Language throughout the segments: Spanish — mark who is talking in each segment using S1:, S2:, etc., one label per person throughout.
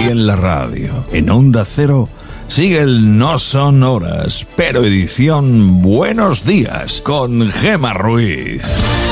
S1: Y en la radio, en Onda Cero, sigue el No Son Horas, pero edición Buenos Días con Gema Ruiz.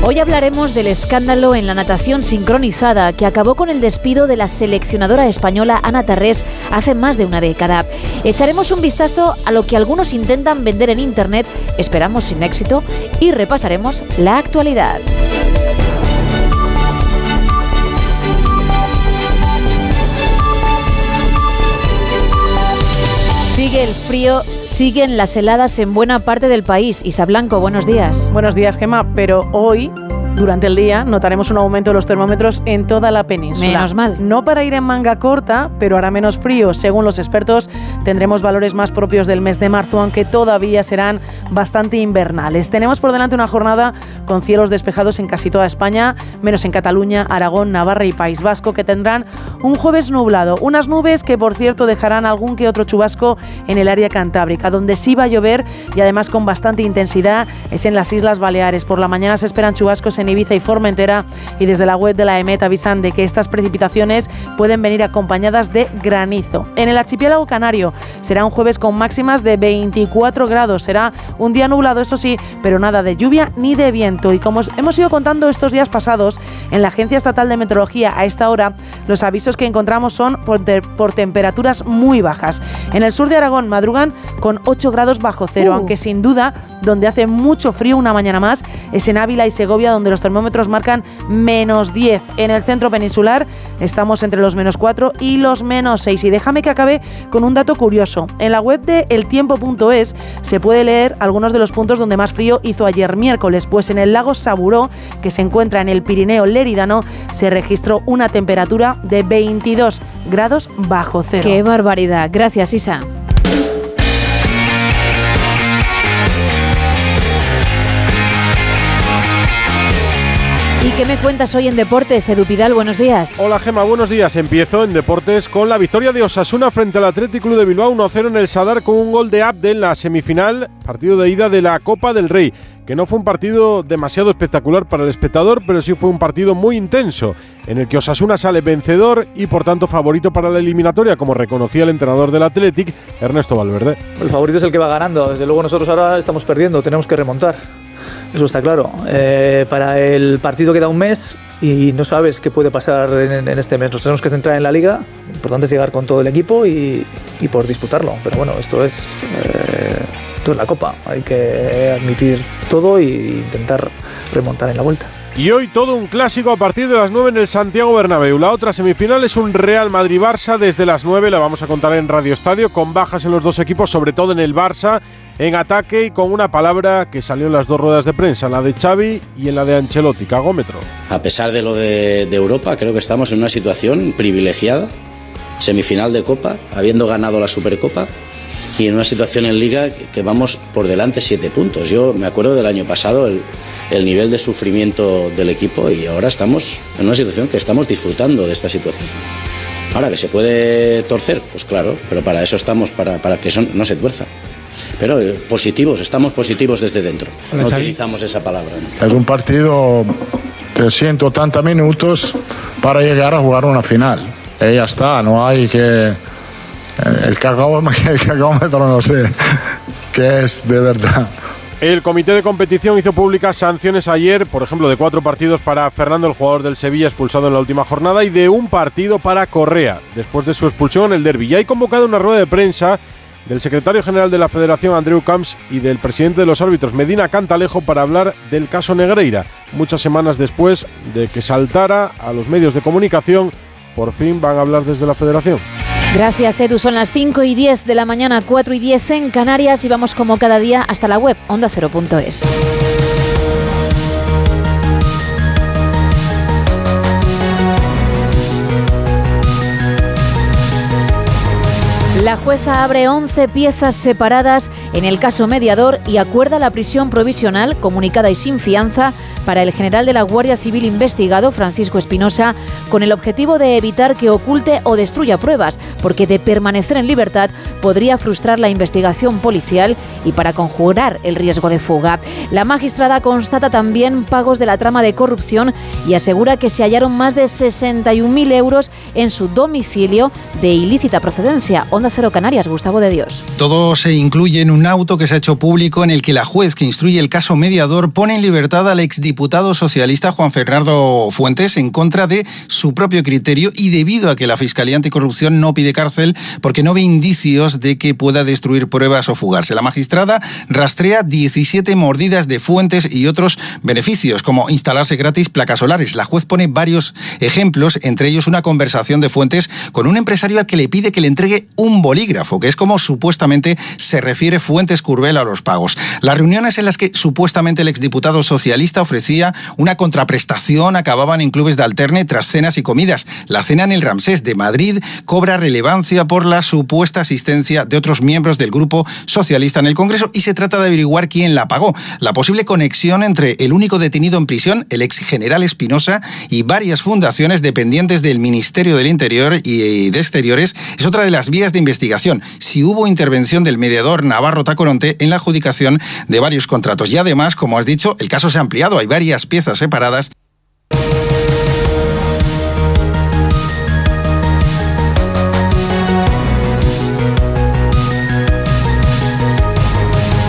S2: Hoy hablaremos del escándalo en la natación sincronizada que acabó con el despido de la seleccionadora española Ana Tarrés hace más de una década. Echaremos un vistazo a lo que algunos intentan vender en Internet, esperamos sin éxito, y repasaremos la actualidad. Sigue el frío, siguen las heladas en buena parte del país. Isa Blanco, buenos días.
S3: Buenos días, Gemma, pero hoy durante el día notaremos un aumento de los termómetros en toda la península.
S2: Menos mal.
S3: No para ir en manga corta, pero hará menos frío. Según los expertos, tendremos valores más propios del mes de marzo, aunque todavía serán bastante invernales. Tenemos por delante una jornada con cielos despejados en casi toda España, menos en Cataluña, Aragón, Navarra y País Vasco, que tendrán un jueves nublado. Unas nubes que, por cierto, dejarán algún que otro chubasco en el área cantábrica, donde sí va a llover y además con bastante intensidad es en las Islas Baleares. Por la mañana se esperan chubascos en Ibiza y Formentera y desde la web de la EMET avisan de que estas precipitaciones pueden venir acompañadas de granizo. En el archipiélago canario será un jueves con máximas de 24 grados. Será un día nublado, eso sí, pero nada de lluvia ni de viento. Y como hemos ido contando estos días pasados, en la Agencia Estatal de Meteorología a esta hora los avisos que encontramos son por, te por temperaturas muy bajas. En el sur de Aragón madrugan con 8 grados bajo cero,
S2: Uh.
S3: aunque sin duda donde hace mucho frío una mañana más es en Ávila y Segovia, donde los termómetros marcan menos 10. En el centro peninsular estamos entre los menos 4 y los menos 6. Y déjame que acabe con un dato curioso. En la web de eltiempo.es se puede leer algunos de los puntos donde más frío hizo ayer miércoles, pues en el lago Saburó, que se encuentra en el Pirineo Léridano, se registró una temperatura de 22 grados bajo cero.
S2: Qué barbaridad. Gracias, Isa. ¿Y qué me cuentas hoy en Deportes, Edu Pidal? Buenos días.
S4: Hola Gema, buenos días. Empiezo en deportes con la victoria de Osasuna frente al Athletic Club de Bilbao 1-0 en el Sadar con un gol de Abde en la semifinal, partido de ida de la Copa del Rey, que no fue un partido demasiado espectacular para el espectador, pero sí fue un partido muy intenso, en el que Osasuna sale vencedor y por tanto favorito para la eliminatoria, como reconocía el entrenador del Athletic, Ernesto Valverde.
S5: El favorito es el que va ganando. Desde luego nosotros ahora estamos perdiendo, tenemos que remontar. Eso está claro. Eh, para el partido queda un mes y no sabes qué puede pasar en, en este mes. Nos tenemos que centrar en la liga. Lo importante es llegar con todo el equipo y, y por disputarlo. Pero bueno, esto es, eh, esto es la copa. Hay que admitir todo e intentar remontar en la vuelta.
S4: Y hoy todo un clásico a partir de las 9 en el Santiago Bernabéu. La otra semifinal es un Real Madrid-Barça desde las 9, la vamos a contar en Radio Estadio, con bajas en los dos equipos, sobre todo en el Barça, en ataque y con una palabra que salió en las dos ruedas de prensa, la de Xavi y en la de Ancelotti, cagómetro.
S6: A pesar de lo de, Europa, creo que estamos en una situación privilegiada, semifinal de Copa, habiendo ganado la Supercopa, y en una situación en Liga que vamos por delante siete puntos. Yo me acuerdo del año pasado el, el nivel de sufrimiento del equipo y ahora estamos en una situación que estamos disfrutando de esta situación. Ahora que se puede torcer, pues claro, pero para eso estamos, para, para que eso no se tuerza. Pero eh, positivos, estamos positivos desde dentro. No utilizamos esa palabra. ¿no?
S7: Es un partido de 180 minutos para llegar a jugar una final. Y ya está, no hay que... El cagómetro, el cagómetro no sé qué es de verdad.
S4: El comité de competición hizo públicas sanciones ayer, por ejemplo, de cuatro partidos para Fernando, el jugador del Sevilla, expulsado en la última jornada, y de un partido para Correa, después de su expulsión en el derby. Ya hay convocado una rueda de prensa del secretario general de la Federación, Andreu Camps, y del presidente de los árbitros, Medina Cantalejo, para hablar del caso Negreira, muchas semanas después de que saltara a los medios de comunicación. Por fin van a hablar desde la Federación.
S2: Gracias, Edu. Son las 5 y 10 de la mañana, 4 y 10 en Canarias y vamos como cada día hasta la web ondacero.es. La jueza abre 11 piezas separadas en el caso mediador y acuerda la prisión provisional, comunicada y sin fianza, para el general de la Guardia Civil investigado, Francisco Espinosa, con el objetivo de evitar que oculte o destruya pruebas, porque de permanecer en libertad podría frustrar la investigación policial y para conjurar el riesgo de fuga. La magistrada constata también pagos de la trama de corrupción y asegura que se hallaron más de 61.000 euros en su domicilio de ilícita procedencia. Onda Cero Canarias, Gustavo de Dios.
S8: Todo se incluye en un auto que se ha hecho público en el que la juez que instruye el caso mediador pone en libertad al exdiputado diputado socialista Juan Fernando Fuentes en contra de su propio criterio y debido a que la Fiscalía Anticorrupción no pide cárcel porque no ve indicios de que pueda destruir pruebas o fugarse. La magistrada rastrea 17 mordidas de Fuentes y otros beneficios, como instalarse gratis placas solares. La juez pone varios ejemplos, entre ellos una conversación de Fuentes con un empresario al que le pide que le entregue un bolígrafo, que es como supuestamente se refiere Fuentes Curbel a los pagos. Las reuniones en las que supuestamente el exdiputado socialista ofrecía una contraprestación, acababan en clubes de alterne tras cenas y comidas. La cena en el Ramsés de Madrid cobra relevancia por la supuesta asistencia de otros miembros del grupo socialista en el Congreso y se trata de averiguar quién la pagó. La posible conexión entre el único detenido en prisión, el ex general Espinosa, y varias fundaciones dependientes del Ministerio del Interior y de Exteriores es otra de las vías de investigación. Si hubo intervención del mediador Navarro Tacoronte en la adjudicación de varios contratos. Y además, como has dicho, el caso se ha ampliado. Hay varias piezas separadas.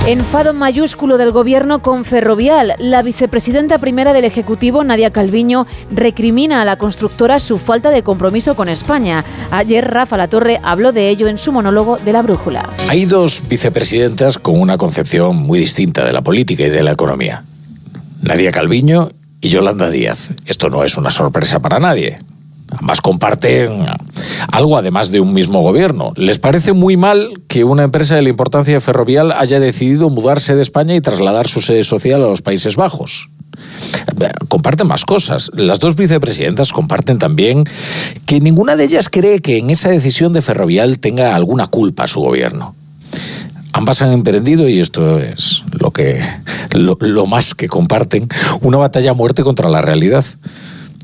S2: Enfado mayúsculo del gobierno con Ferrovial. La vicepresidenta primera del Ejecutivo, Nadia Calviño, recrimina a la constructora su falta de compromiso con España. Ayer Rafa Latorre habló de ello en su monólogo de la brújula.
S9: Hay dos vicepresidentas con una concepción muy distinta de la política y de la economía. Nadia Calviño y Yolanda Díaz. Esto no es una sorpresa para nadie. Ambas comparten algo además de un mismo gobierno. Les parece muy mal que una empresa de la importancia Ferrovial haya decidido mudarse de España y trasladar su sede social a los Países Bajos. Comparten más cosas. Las dos vicepresidentas comparten también que ninguna de ellas cree que en esa decisión de Ferrovial tenga alguna culpa su gobierno. Ambas han emprendido, y esto es lo, que, lo, más que comparten, una batalla a muerte contra la realidad.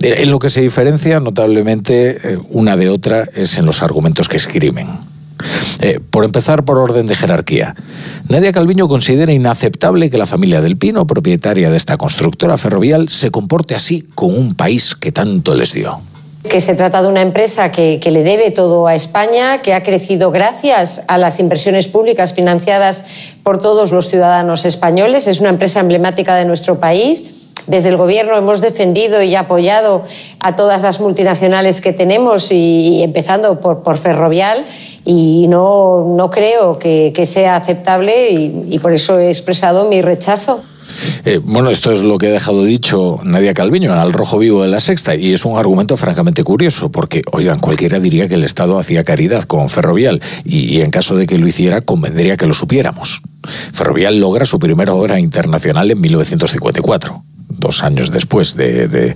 S9: En lo que se diferencia notablemente eh, una de otra es en los argumentos que escriben. Eh, por empezar por orden de jerarquía, Nadia Calviño considera inaceptable que la familia del Pino, propietaria de esta constructora ferrovial, se comporte así con un país que tanto les dio
S10: que se trata de una empresa que, le debe todo a España, que ha crecido gracias a las inversiones públicas financiadas por todos los ciudadanos españoles. Es una empresa emblemática de nuestro país. Desde el Gobierno hemos defendido y apoyado a todas las multinacionales que tenemos, y, empezando por, Ferrovial, y no, no creo que, sea aceptable y por eso he expresado mi rechazo.
S9: Eh, bueno, esto es lo que ha dejado dicho Nadia Calviño Al Rojo Vivo de la Sexta y es un argumento francamente curioso porque, oigan, cualquiera diría que el Estado hacía caridad con Ferrovial y, en caso de que lo hiciera convendría que lo supiéramos. Ferrovial logra su primera obra internacional en 1954 dos años después de,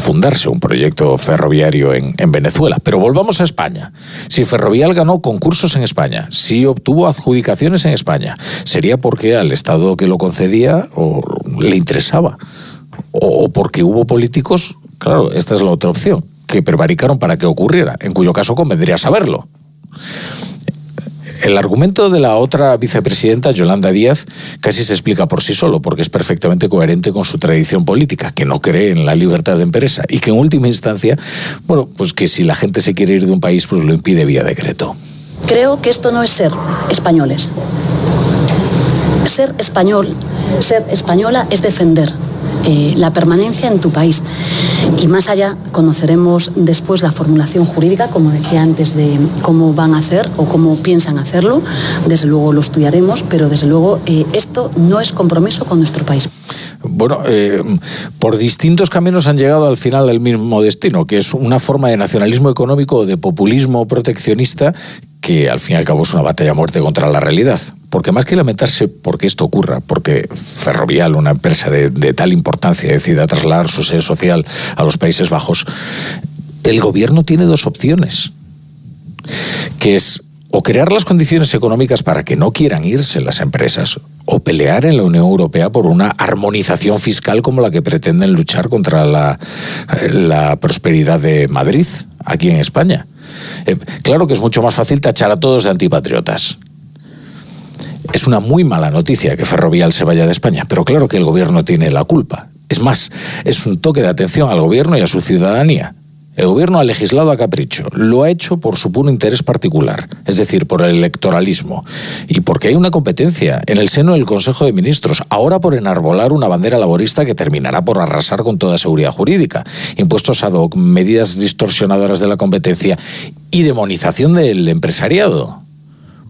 S9: fundarse un proyecto ferroviario en, Venezuela. Pero volvamos a España. Si Ferrovial ganó concursos en España, si obtuvo adjudicaciones en España, sería porque al Estado que lo concedía o le interesaba. O porque hubo políticos, claro, esta es la otra opción, que prevaricaron para que ocurriera, en cuyo caso convendría saberlo. El argumento de la otra vicepresidenta, Yolanda Díaz, casi se explica por sí solo, porque es perfectamente coherente con su tradición política, que no cree en la libertad de empresa y que en última instancia, bueno, pues que si la gente se quiere ir de un país, pues lo impide vía decreto.
S11: Creo que esto no es ser españoles. Ser español, ser española es defender eh, la permanencia en tu país. Y más allá conoceremos después la formulación jurídica, como decía antes, de cómo van a hacer o cómo piensan hacerlo. Desde luego lo estudiaremos, pero desde luego eh, esto no es compromiso con nuestro país.
S9: Bueno, eh, por distintos caminos han llegado al final al mismo destino, que es una forma de nacionalismo económico de populismo proteccionista que al fin y al cabo es una batalla muerte contra la realidad. Porque más que lamentarse porque esto ocurra, porque Ferrovial, una empresa de, tal importancia, decida trasladar su sede social a los Países Bajos, el gobierno tiene dos opciones, que es o crear las condiciones económicas para que no quieran irse las empresas, o pelear en la Unión Europea por una armonización fiscal como la que pretenden luchar contra la, prosperidad de Madrid, aquí en España. Eh, claro que es mucho más fácil tachar a todos de antipatriotas. Es una muy mala noticia que Ferrovial se vaya de España, pero claro que el gobierno tiene la culpa. Es más, es un toque de atención al gobierno y a su ciudadanía. El gobierno ha legislado a capricho, lo ha hecho por su puro interés particular, es decir, por el electoralismo, y porque hay una competencia en el seno del Consejo de Ministros, ahora por enarbolar una bandera laborista que terminará por arrasar con toda seguridad jurídica, impuestos ad hoc, medidas distorsionadoras de la competencia y demonización del empresariado.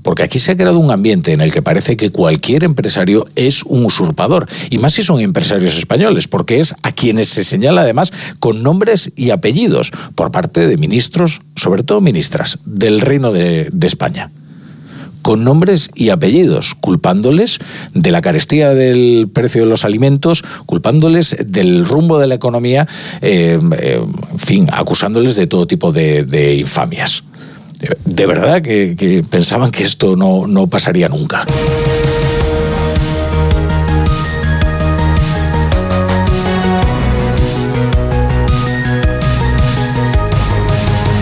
S9: Porque aquí se ha creado un ambiente en el que parece que cualquier empresario es un usurpador. Y más si son empresarios españoles, porque es a quienes se señala además con nombres y apellidos por parte de ministros, sobre todo ministras, del Reino de, España con nombres y apellidos, culpándoles de la carestía del precio de los alimentos, culpándoles del rumbo de la economía, eh, eh, en fin, acusándoles de todo tipo de infamias de verdad que, pensaban que esto no, no pasaría nunca.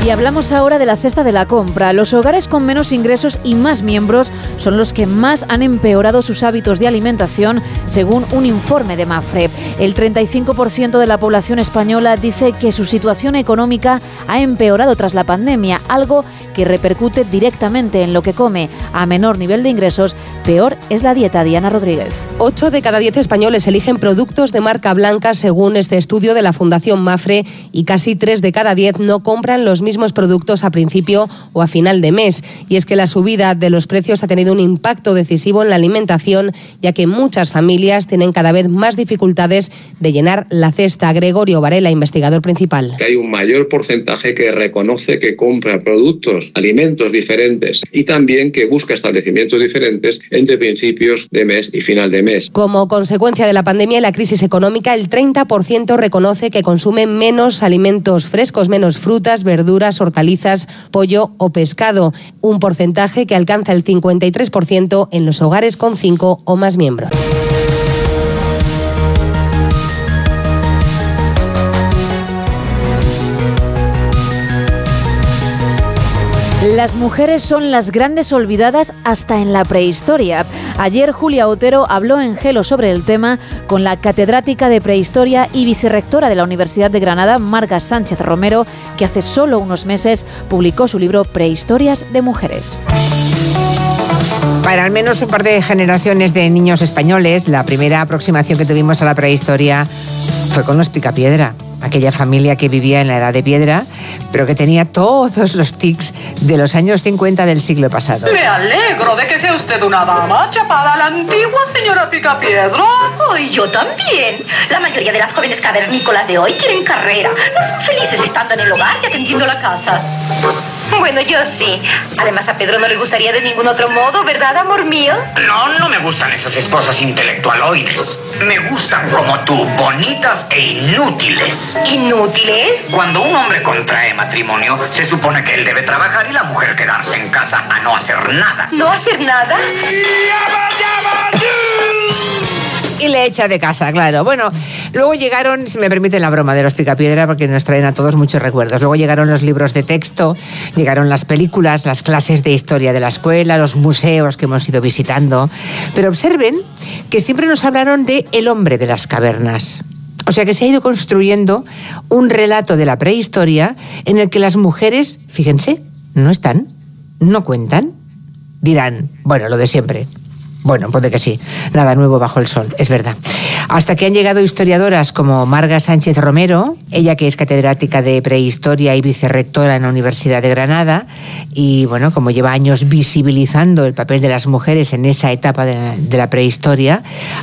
S2: Y hablamos ahora de la cesta de la compra. Los hogares con menos ingresos y más miembros son los que más han empeorado sus hábitos de alimentación, según un informe de Mafre. El 35% de la población española dice que su situación económica ha empeorado tras la pandemia, algo que repercute directamente en lo que come. A menor nivel de ingresos, peor es la dieta. Diana Rodríguez.
S12: 8 de cada 10 españoles eligen productos de marca blanca según este estudio de la Fundación Mafre y casi 3 de cada 10 no compran los mismos productos a principio o a final de mes. Y es que la subida de los precios ha tenido un impacto decisivo en la alimentación, ya que muchas familias tienen cada vez más dificultades de llenar la cesta. Gregorio Varela, investigador principal.
S13: hay un mayor porcentaje que reconoce que compra productos alimentos diferentes y también que busca establecimientos diferentes entre principios de mes y final de mes.
S12: Como consecuencia de la pandemia y la crisis económica, el 30% reconoce que consume menos alimentos frescos, menos frutas, verduras, hortalizas, pollo o pescado, un porcentaje que alcanza el 53% en los hogares con cinco o más miembros.
S2: Las mujeres son las grandes olvidadas hasta en la prehistoria. Ayer Julia Otero habló en Gelo sobre el tema con la catedrática de prehistoria y vicerrectora de la Universidad de Granada, Marga Sánchez Romero, que hace solo unos meses publicó su libro Prehistorias de Mujeres.
S14: Para al menos un par de generaciones de niños españoles, la primera aproximación que tuvimos a la prehistoria fue con los picapiedra aquella familia que vivía en la edad de piedra, pero que tenía todos los tics de los años 50 del siglo pasado.
S15: Me alegro de que sea usted una dama chapada a la antigua señora Picapiedra.
S16: Y yo también. La mayoría de las jóvenes cavernícolas de hoy quieren carrera. No son felices estando en el hogar y atendiendo la casa. Bueno, yo sí. Además, a Pedro no le gustaría de ningún otro modo, ¿verdad, amor mío?
S17: No, no me gustan esas esposas intelectualoides. Me gustan como tú, bonitas e inútiles.
S16: ¿Inútiles?
S17: Cuando un hombre contrae matrimonio, se supone que él debe trabajar y la mujer quedarse en casa a no hacer nada.
S16: ¿No hacer nada?
S14: Y le echa de casa, claro. Bueno, luego llegaron, si me permiten la broma de los picapiedra, porque nos traen a todos muchos recuerdos. Luego llegaron los libros de texto, llegaron las películas, las clases de historia de la escuela, los museos que hemos ido visitando. Pero observen que siempre nos hablaron de el hombre de las cavernas. O sea que se ha ido construyendo un relato de la prehistoria en el que las mujeres, fíjense, no están, no cuentan. Dirán, bueno, lo de siempre. Bueno, puede que sí. Nada nuevo bajo el sol, es verdad. Hasta que han llegado historiadoras como Marga Sánchez Romero, ella que es catedrática de prehistoria y vicerrectora en la Universidad de Granada, y bueno, como lleva años visibilizando el papel de las mujeres en esa etapa de la, de la prehistoria,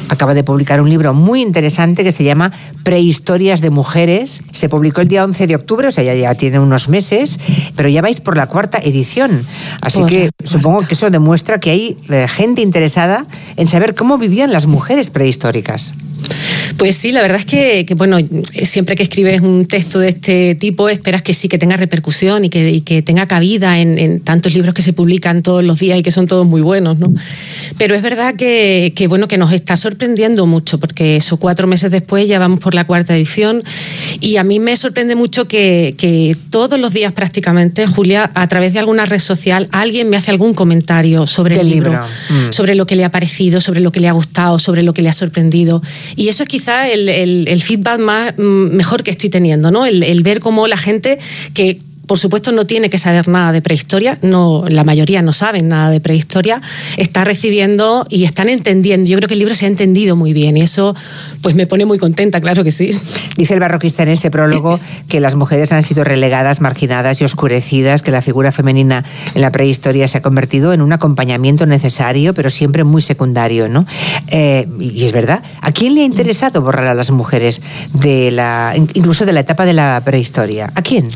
S14: acaba de publicar un libro muy interesante que se llama Prehistorias de Mujeres. Se publicó el día 11 de octubre, o sea, ya, ya tiene unos meses, pero ya vais por la cuarta edición. Así que supongo que eso demuestra que hay eh, gente interesada en saber cómo vivían las mujeres prehistóricas.
S18: Pues sí, la verdad es que, que, bueno, siempre que escribes un texto de este tipo esperas que sí que tenga repercusión y que, y que tenga cabida en, en, tantos libros que se publican todos los días y que son todos muy buenos, ¿no? Pero es verdad que, que, bueno, que nos está sorprendiendo mucho porque eso cuatro meses después ya vamos por la cuarta edición y a mí me sorprende mucho que, que todos los días prácticamente, Julia, a través de alguna red social, alguien me hace algún comentario sobre el libro,
S14: libro? Mm.
S18: sobre lo que le ha parecido, sobre lo que le ha gustado, sobre lo que le ha sorprendido. Y eso es quizá el, el- el feedback más, mm, mejor que estoy teniendo, ¿no? El, el ver cómo la gente que por supuesto no tiene que saber nada de prehistoria, no, la mayoría no saben nada de prehistoria, está recibiendo y están entendiendo. Yo creo que el libro se ha entendido muy bien y eso pues me pone muy contenta, claro que sí.
S14: Dice el barroquista en ese prólogo que las mujeres han sido relegadas, marginadas y oscurecidas, que la figura femenina en la prehistoria se ha convertido en un acompañamiento necesario, pero siempre muy secundario, ¿no? Eh, y es verdad. ¿A quién le ha interesado borrar a las mujeres de la, incluso de la etapa de la prehistoria? ¿A quién?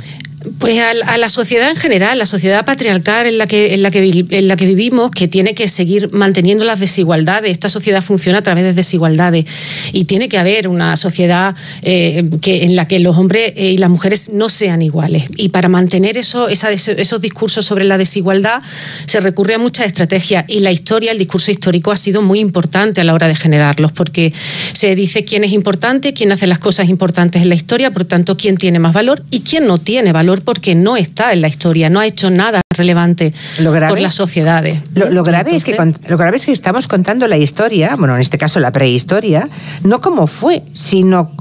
S18: Pues a, la sociedad en general, la sociedad patriarcal en la, que, en, la que, en la que vivimos, que tiene que seguir manteniendo las desigualdades. Esta sociedad funciona a través de desigualdades y tiene que haber una sociedad eh, que, en la que los hombres eh, y las mujeres no sean iguales. Y para mantener eso, esos discursos sobre la desigualdad se recurre a muchas estrategias y la historia, el discurso histórico ha sido muy importante a la hora de generarlos porque se dice quién es importante, quién hace las cosas importantes en la historia, por tanto, quién tiene más valor y quién no tiene valor porque no está en la historia, no ha hecho nada relevante por las sociedades.
S14: Lo, lo grave es que lo grave es que estamos contando la historia, bueno, en este caso la prehistoria, no como fue, sino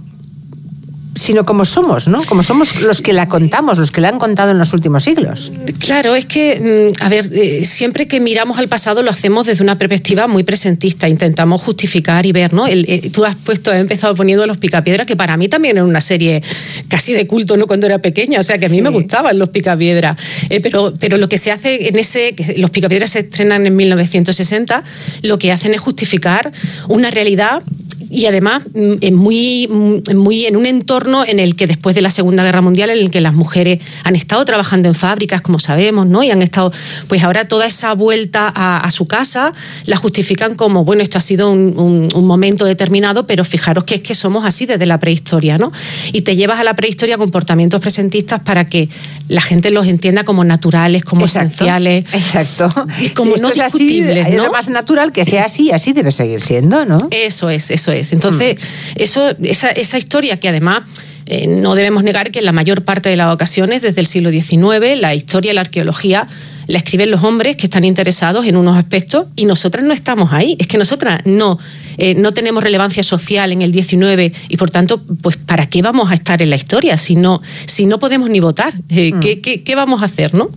S14: sino como somos, ¿no? Como somos los que la contamos, los que la han contado en los últimos siglos.
S18: Claro, es que, mm, a ver, eh, siempre que miramos al pasado lo hacemos desde una perspectiva muy presentista, intentamos justificar y ver, ¿no? El- eh, tú has puesto, has empezado poniendo Los Picapiedras, que para mí también era una serie casi de culto, ¿no? Cuando era pequeña, o sea que a mí me gustaban Los Picapiedras. Eh, pero, pero lo que se hace en ese, que Los Picapiedras se estrenan en 1960, lo que hacen es justificar una realidad y además mm, en muy, mm, muy en un entorno en el que después de la Segunda Guerra Mundial en el que las mujeres han estado trabajando en fábricas como sabemos no y han estado pues ahora toda esa vuelta a, a su casa la justifican como bueno esto ha sido un, un- un momento determinado pero fijaros que es que somos así desde la prehistoria no y te llevas a la prehistoria comportamientos presentistas para que la gente los entienda como naturales como
S14: Exacto,
S18: esenciales
S14: exacto
S18: y como
S14: Si
S18: no
S14: esto es así,
S18: discutibles
S14: es
S18: ¿no?
S14: lo más natural que sea así, así debe seguir siendo, ¿no?
S18: Eso es, eso es. Entonces, eso, esa, esa historia que además eh, no debemos negar que en la mayor parte de las ocasiones, desde el siglo XIX, la historia y la arqueología la escriben los hombres que están interesados en unos aspectos y nosotras no estamos ahí. Es que nosotras no, eh, no tenemos relevancia social en el XIX y por tanto, pues ¿para qué vamos a estar en la historia si no, si no podemos ni votar? Eh, ¿qué, qué, qué vamos a hacer, no?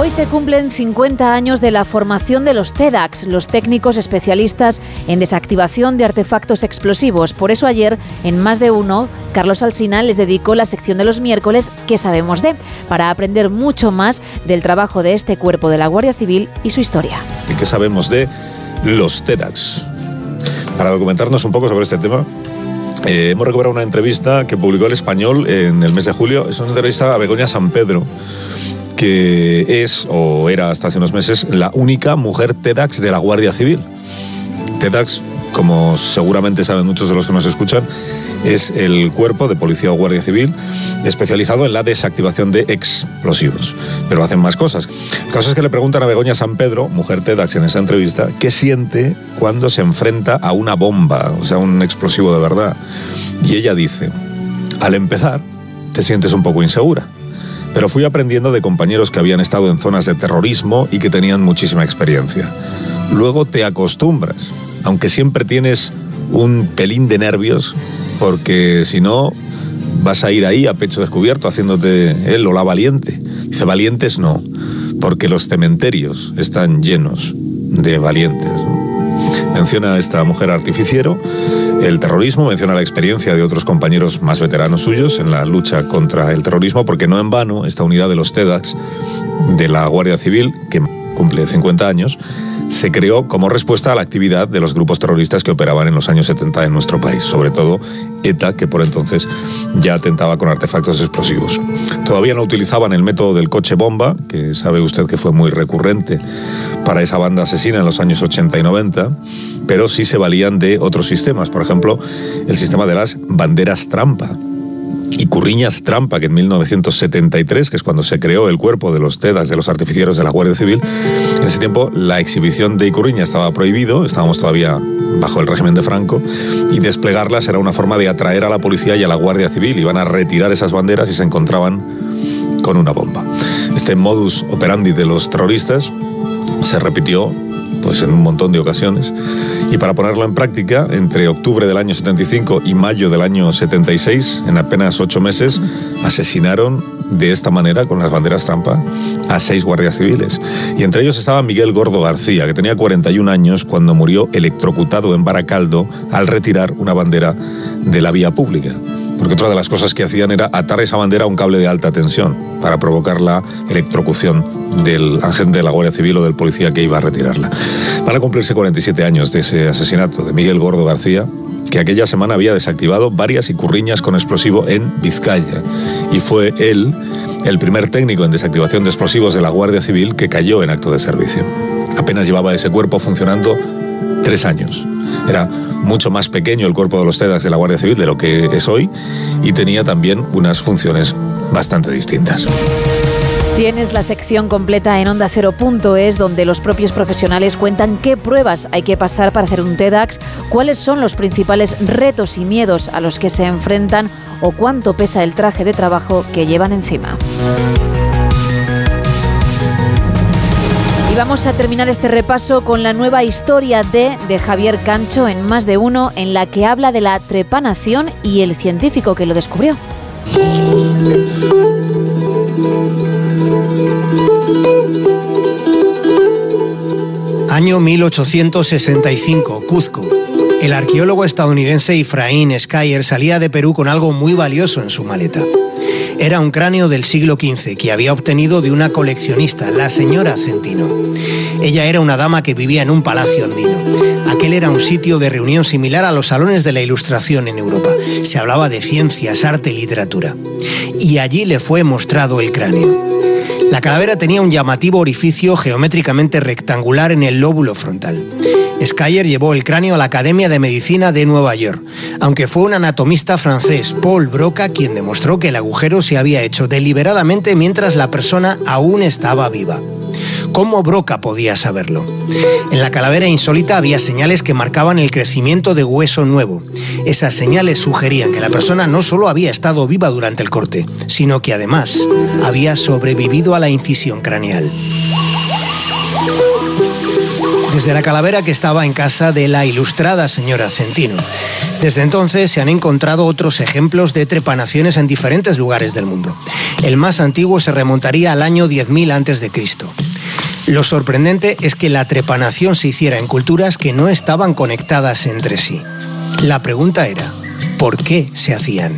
S2: Hoy se cumplen 50 años de la formación de los TEDx, los técnicos especialistas en desactivación de artefactos explosivos. Por eso ayer, en más de uno, Carlos Alsina les dedicó la sección de los miércoles ¿Qué sabemos de? para aprender mucho más del trabajo de este cuerpo de la Guardia Civil y su historia.
S19: ¿Y qué sabemos de los TEDx? Para documentarnos un poco sobre este tema, eh, hemos recuperado una entrevista que publicó el español en el mes de julio. Es una entrevista a Begoña San Pedro, que es, o era hasta hace unos meses, la única mujer TEDx de la Guardia Civil. TEDx, como seguramente saben muchos de los que nos escuchan, es el cuerpo de policía o guardia civil especializado en la desactivación de explosivos. Pero hacen más cosas. El caso es que le preguntan a Begoña San Pedro, mujer TEDx en esa entrevista, qué siente cuando se enfrenta a una bomba, o sea, un explosivo de verdad. Y ella dice, al empezar, te sientes un poco insegura. Pero fui aprendiendo de compañeros que habían estado en zonas de terrorismo y que tenían muchísima experiencia. Luego te acostumbras, aunque siempre tienes un pelín de nervios, porque si no vas a ir ahí a pecho descubierto haciéndote él o la valiente. Dice, valientes no, porque los cementerios están llenos de valientes. Menciona a esta mujer artificiero. El terrorismo, menciona la experiencia de otros compañeros más veteranos suyos en la lucha contra el terrorismo, porque no en vano esta unidad de los TEDx de la Guardia Civil, que cumple 50 años, se creó como respuesta a la actividad de los grupos terroristas que operaban en los años 70 en nuestro país, sobre todo ETA, que por entonces ya atentaba con artefactos explosivos. Todavía no utilizaban el método del coche bomba, que sabe usted que fue muy recurrente para esa banda asesina en los años 80 y 90, pero sí se valían de otros sistemas, por ejemplo, el sistema de las banderas trampa, y Curriñas Trampa, que en 1973, que es cuando se creó el cuerpo de los TEDAS, de los artificieros de la Guardia Civil, en ese tiempo la exhibición de Icurriña estaba prohibido, estábamos todavía bajo el régimen de Franco, y desplegarlas era una forma de atraer a la policía y a la Guardia Civil. Iban a retirar esas banderas y se encontraban con una bomba. Este modus operandi de los terroristas se repitió pues en un montón de ocasiones. Y para ponerlo en práctica, entre octubre del año 75 y mayo del año 76, en apenas ocho meses, asesinaron de esta manera, con las banderas trampa, a seis guardias civiles. Y entre ellos estaba Miguel Gordo García, que tenía 41 años cuando murió electrocutado en Baracaldo al retirar una bandera de la vía pública porque otra de las cosas que hacían era atar esa bandera a un cable de alta tensión para provocar la electrocución del agente de la Guardia Civil o del policía que iba a retirarla. Van a cumplirse 47 años de ese asesinato de Miguel Gordo García, que aquella semana había desactivado varias icurriñas con explosivo en Vizcaya. Y fue él el primer técnico en desactivación de explosivos de la Guardia Civil que cayó en acto de servicio. Apenas llevaba ese cuerpo funcionando tres años. Era mucho más pequeño el cuerpo de los TEDAX de la Guardia Civil de lo que es hoy y tenía también unas funciones bastante distintas.
S2: Tienes la sección completa en onda ondacero.es donde los propios profesionales cuentan qué pruebas hay que pasar para hacer un TEDx, cuáles son los principales retos y miedos a los que se enfrentan o cuánto pesa el traje de trabajo que llevan encima. Vamos a terminar este repaso con la nueva historia de, de Javier Cancho en Más de Uno, en la que habla de la trepanación y el científico que lo descubrió.
S20: Año 1865, Cuzco. El arqueólogo estadounidense Efraín Skyer salía de Perú con algo muy valioso en su maleta. Era un cráneo del siglo XV que había obtenido de una coleccionista, la señora Centino. Ella era una dama que vivía en un palacio andino. Aquel era un sitio de reunión similar a los salones de la Ilustración en Europa. Se hablaba de ciencias, arte y literatura. Y allí le fue mostrado el cráneo. La calavera tenía un llamativo orificio geométricamente rectangular en el lóbulo frontal. Skyer llevó el cráneo a la Academia de Medicina de Nueva York, aunque fue un anatomista francés, Paul Broca, quien demostró que el agujero se había hecho deliberadamente mientras la persona aún estaba viva. ¿Cómo Broca podía saberlo? En la calavera insólita había señales que marcaban el crecimiento de hueso nuevo. Esas señales sugerían que la persona no solo había estado viva durante el corte, sino que además había sobrevivido a la incisión craneal desde la calavera que estaba en casa de la ilustrada señora Centino. Desde entonces se han encontrado otros ejemplos de trepanaciones en diferentes lugares del mundo. El más antiguo se remontaría al año 10.000 a.C. Lo sorprendente es que la trepanación se hiciera en culturas que no estaban conectadas entre sí. La pregunta era, ¿por qué se hacían?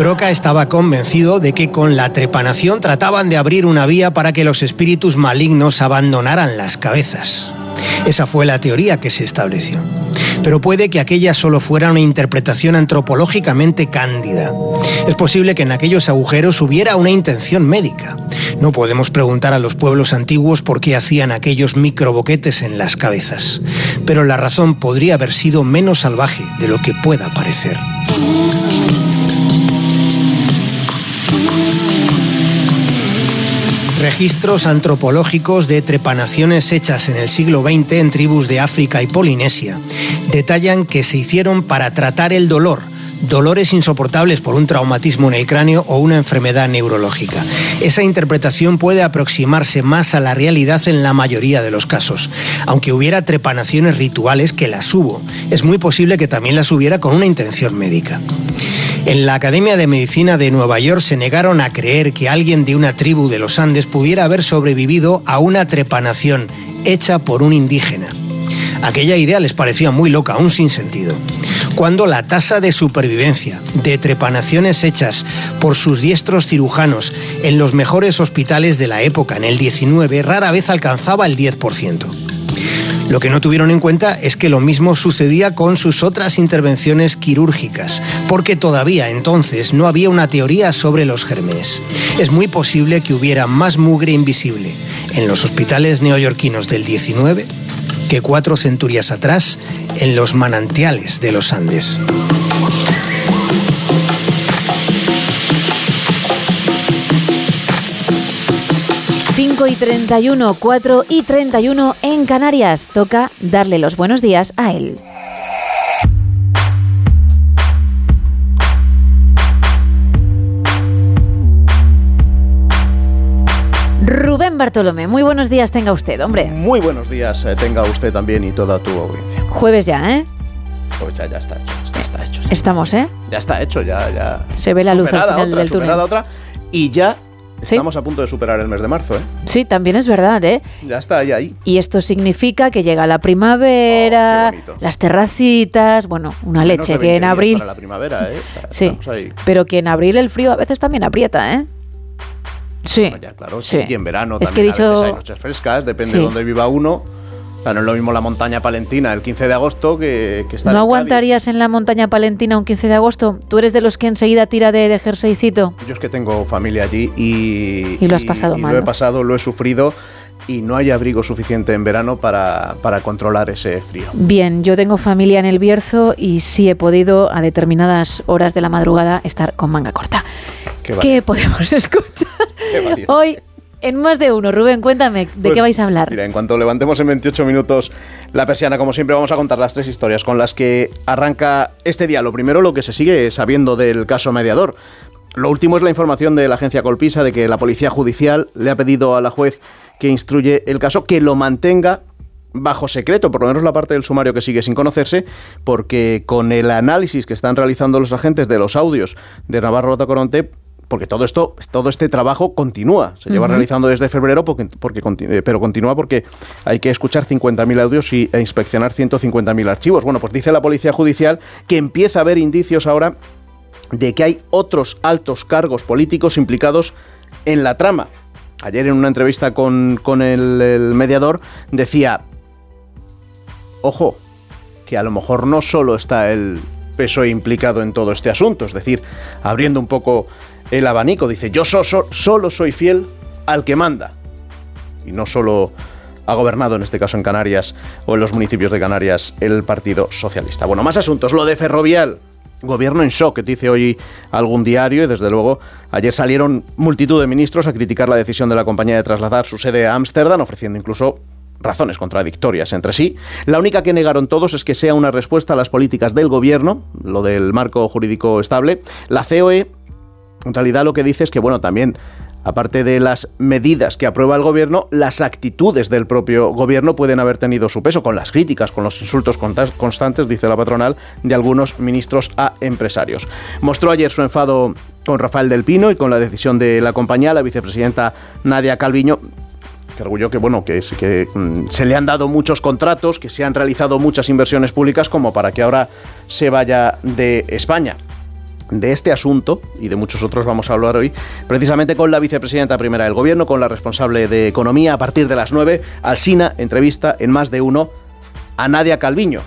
S20: Broca estaba convencido de que con la trepanación trataban de abrir una vía para que los espíritus malignos abandonaran las cabezas. Esa fue la teoría que se estableció. Pero puede que aquella solo fuera una interpretación antropológicamente cándida. Es posible que en aquellos agujeros hubiera una intención médica. No podemos preguntar a los pueblos antiguos por qué hacían aquellos microboquetes en las cabezas. Pero la razón podría haber sido menos salvaje de lo que pueda parecer. Registros antropológicos de trepanaciones hechas en el siglo XX en tribus de África y Polinesia detallan que se hicieron para tratar el dolor, dolores insoportables por un traumatismo en el cráneo o una enfermedad neurológica. Esa interpretación puede aproximarse más a la realidad en la mayoría de los casos. Aunque hubiera trepanaciones rituales, que las hubo, es muy posible que también las hubiera con una intención médica. En la Academia de Medicina de Nueva York se negaron a creer que alguien de una tribu de los Andes pudiera haber sobrevivido a una trepanación hecha por un indígena. Aquella idea les parecía muy loca, aún sin sentido. cuando la tasa de supervivencia de trepanaciones hechas por sus diestros cirujanos en los mejores hospitales de la época, en el 19, rara vez alcanzaba el 10%. Lo que no tuvieron en cuenta es que lo mismo sucedía con sus otras intervenciones quirúrgicas, porque todavía entonces no había una teoría sobre los gérmenes. Es muy posible que hubiera más mugre invisible en los hospitales neoyorquinos del 19 que cuatro centurias atrás en los manantiales de los Andes.
S2: 5 y 31, 4 y 31 en Canarias. Toca darle los buenos días a él. Rubén Bartolomé, muy buenos días tenga usted, hombre.
S21: Muy buenos días eh, tenga usted también y toda tu audiencia.
S2: Jueves ya, ¿eh?
S21: Pues ya, ya está hecho, ya está hecho.
S2: Estamos, ¿eh?
S21: Ya está hecho, ya, ya.
S2: Se ve la luz al final
S21: otra,
S2: del túnel.
S21: otra y ya estamos a punto de superar el mes de marzo, ¿eh?
S2: Sí, también es verdad, ¿eh?
S21: Ya está ahí, ahí.
S2: Y esto significa que llega la primavera, las terracitas, bueno, una
S21: Menos
S2: leche que
S21: 20
S2: en abril,
S21: Para la primavera, ¿eh?
S2: sí,
S21: ahí.
S2: pero que en abril el frío a veces también aprieta, ¿eh? Sí,
S21: Ya, claro, sí. Y en verano
S2: Es que
S21: también
S2: he
S21: a veces
S2: dicho-
S21: hay noches frescas, depende
S2: Sí.
S21: de dónde viva uno. No es lo mismo la montaña palentina el 15 de agosto que, que estar
S2: ¿No
S21: en Cádiz.
S2: aguantarías en la montaña palentina un 15 de agosto? ¿Tú eres de los que enseguida tira de, de jerseycito?
S21: Yo es que tengo familia allí y...
S2: Y lo has pasado
S21: y
S2: mal,
S21: Lo he pasado, lo he sufrido y no hay abrigo suficiente en verano para, para controlar ese frío.
S2: Bien, yo tengo familia en el Bierzo y sí he podido a determinadas horas de la madrugada estar con manga corta.
S21: Qué
S2: ¿Qué podemos escuchar
S21: Qué
S2: hoy? En más de uno, Rubén, cuéntame, ¿de
S21: Pues,
S2: qué vais a hablar?
S21: Mira, en cuanto levantemos en 28 minutos la persiana, como siempre, vamos a contar las tres historias con las que arranca este día. Lo primero, lo que se sigue sabiendo del caso mediador. Lo último es la información de la agencia Colpisa de que la Policía Judicial le ha pedido a la juez que instruye el caso que lo mantenga bajo secreto, por lo menos la parte del sumario que sigue sin conocerse, porque con el análisis que están realizando los agentes de los audios de Navarro Coronte, porque todo esto, todo este trabajo continúa, se lleva realizando desde febrero, porque, eh, pero continúa porque hay que escuchar 50.000 audios y, e inspeccionar 150.000 archivos. Bueno, pues dice la Policía Judicial que empieza a haber indicios ahora de que hay otros altos cargos políticos implicados en la trama. Ayer en una entrevista con, con el, el mediador decía, ojo, que a lo mejor no solo está el PSOE implicado en todo este asunto, es decir, abriendo un poco el abanico, dice, yo so- so- solo soy fiel al que manda. Y no solo ha gobernado, en este caso en Canarias o en los municipios de Canarias, el Partido Socialista. Bueno, más asuntos. Lo de Ferrovial. Gobierno en shock, dice hoy algún diario, y desde luego ayer salieron multitud de ministros a criticar la decisión de la compañía de trasladar su sede a Ámsterdam, ofreciendo incluso razones contradictorias entre sí. La única que negaron todos es que sea una respuesta a las políticas del gobierno, lo del marco jurídico estable. La COE en realidad lo que dice es que, bueno, también, aparte de las medidas que aprueba el gobierno, las actitudes del propio gobierno pueden haber tenido su peso, con las críticas, con los insultos constantes, dice la patronal, de algunos ministros a empresarios. Mostró ayer su enfado con Rafael del Pino y con la decisión de la compañía, la vicepresidenta Nadia Calviño, que arguyó que bueno que mm, se le han dado muchos contratos, que se han realizado muchas inversiones públicas como para que ahora se vaya de España. De este asunto y de muchos otros vamos a hablar hoy, precisamente con la vicepresidenta primera del gobierno, con la responsable de economía a partir de las 9, Alsina, entrevista en más de uno a Nadia Calviño,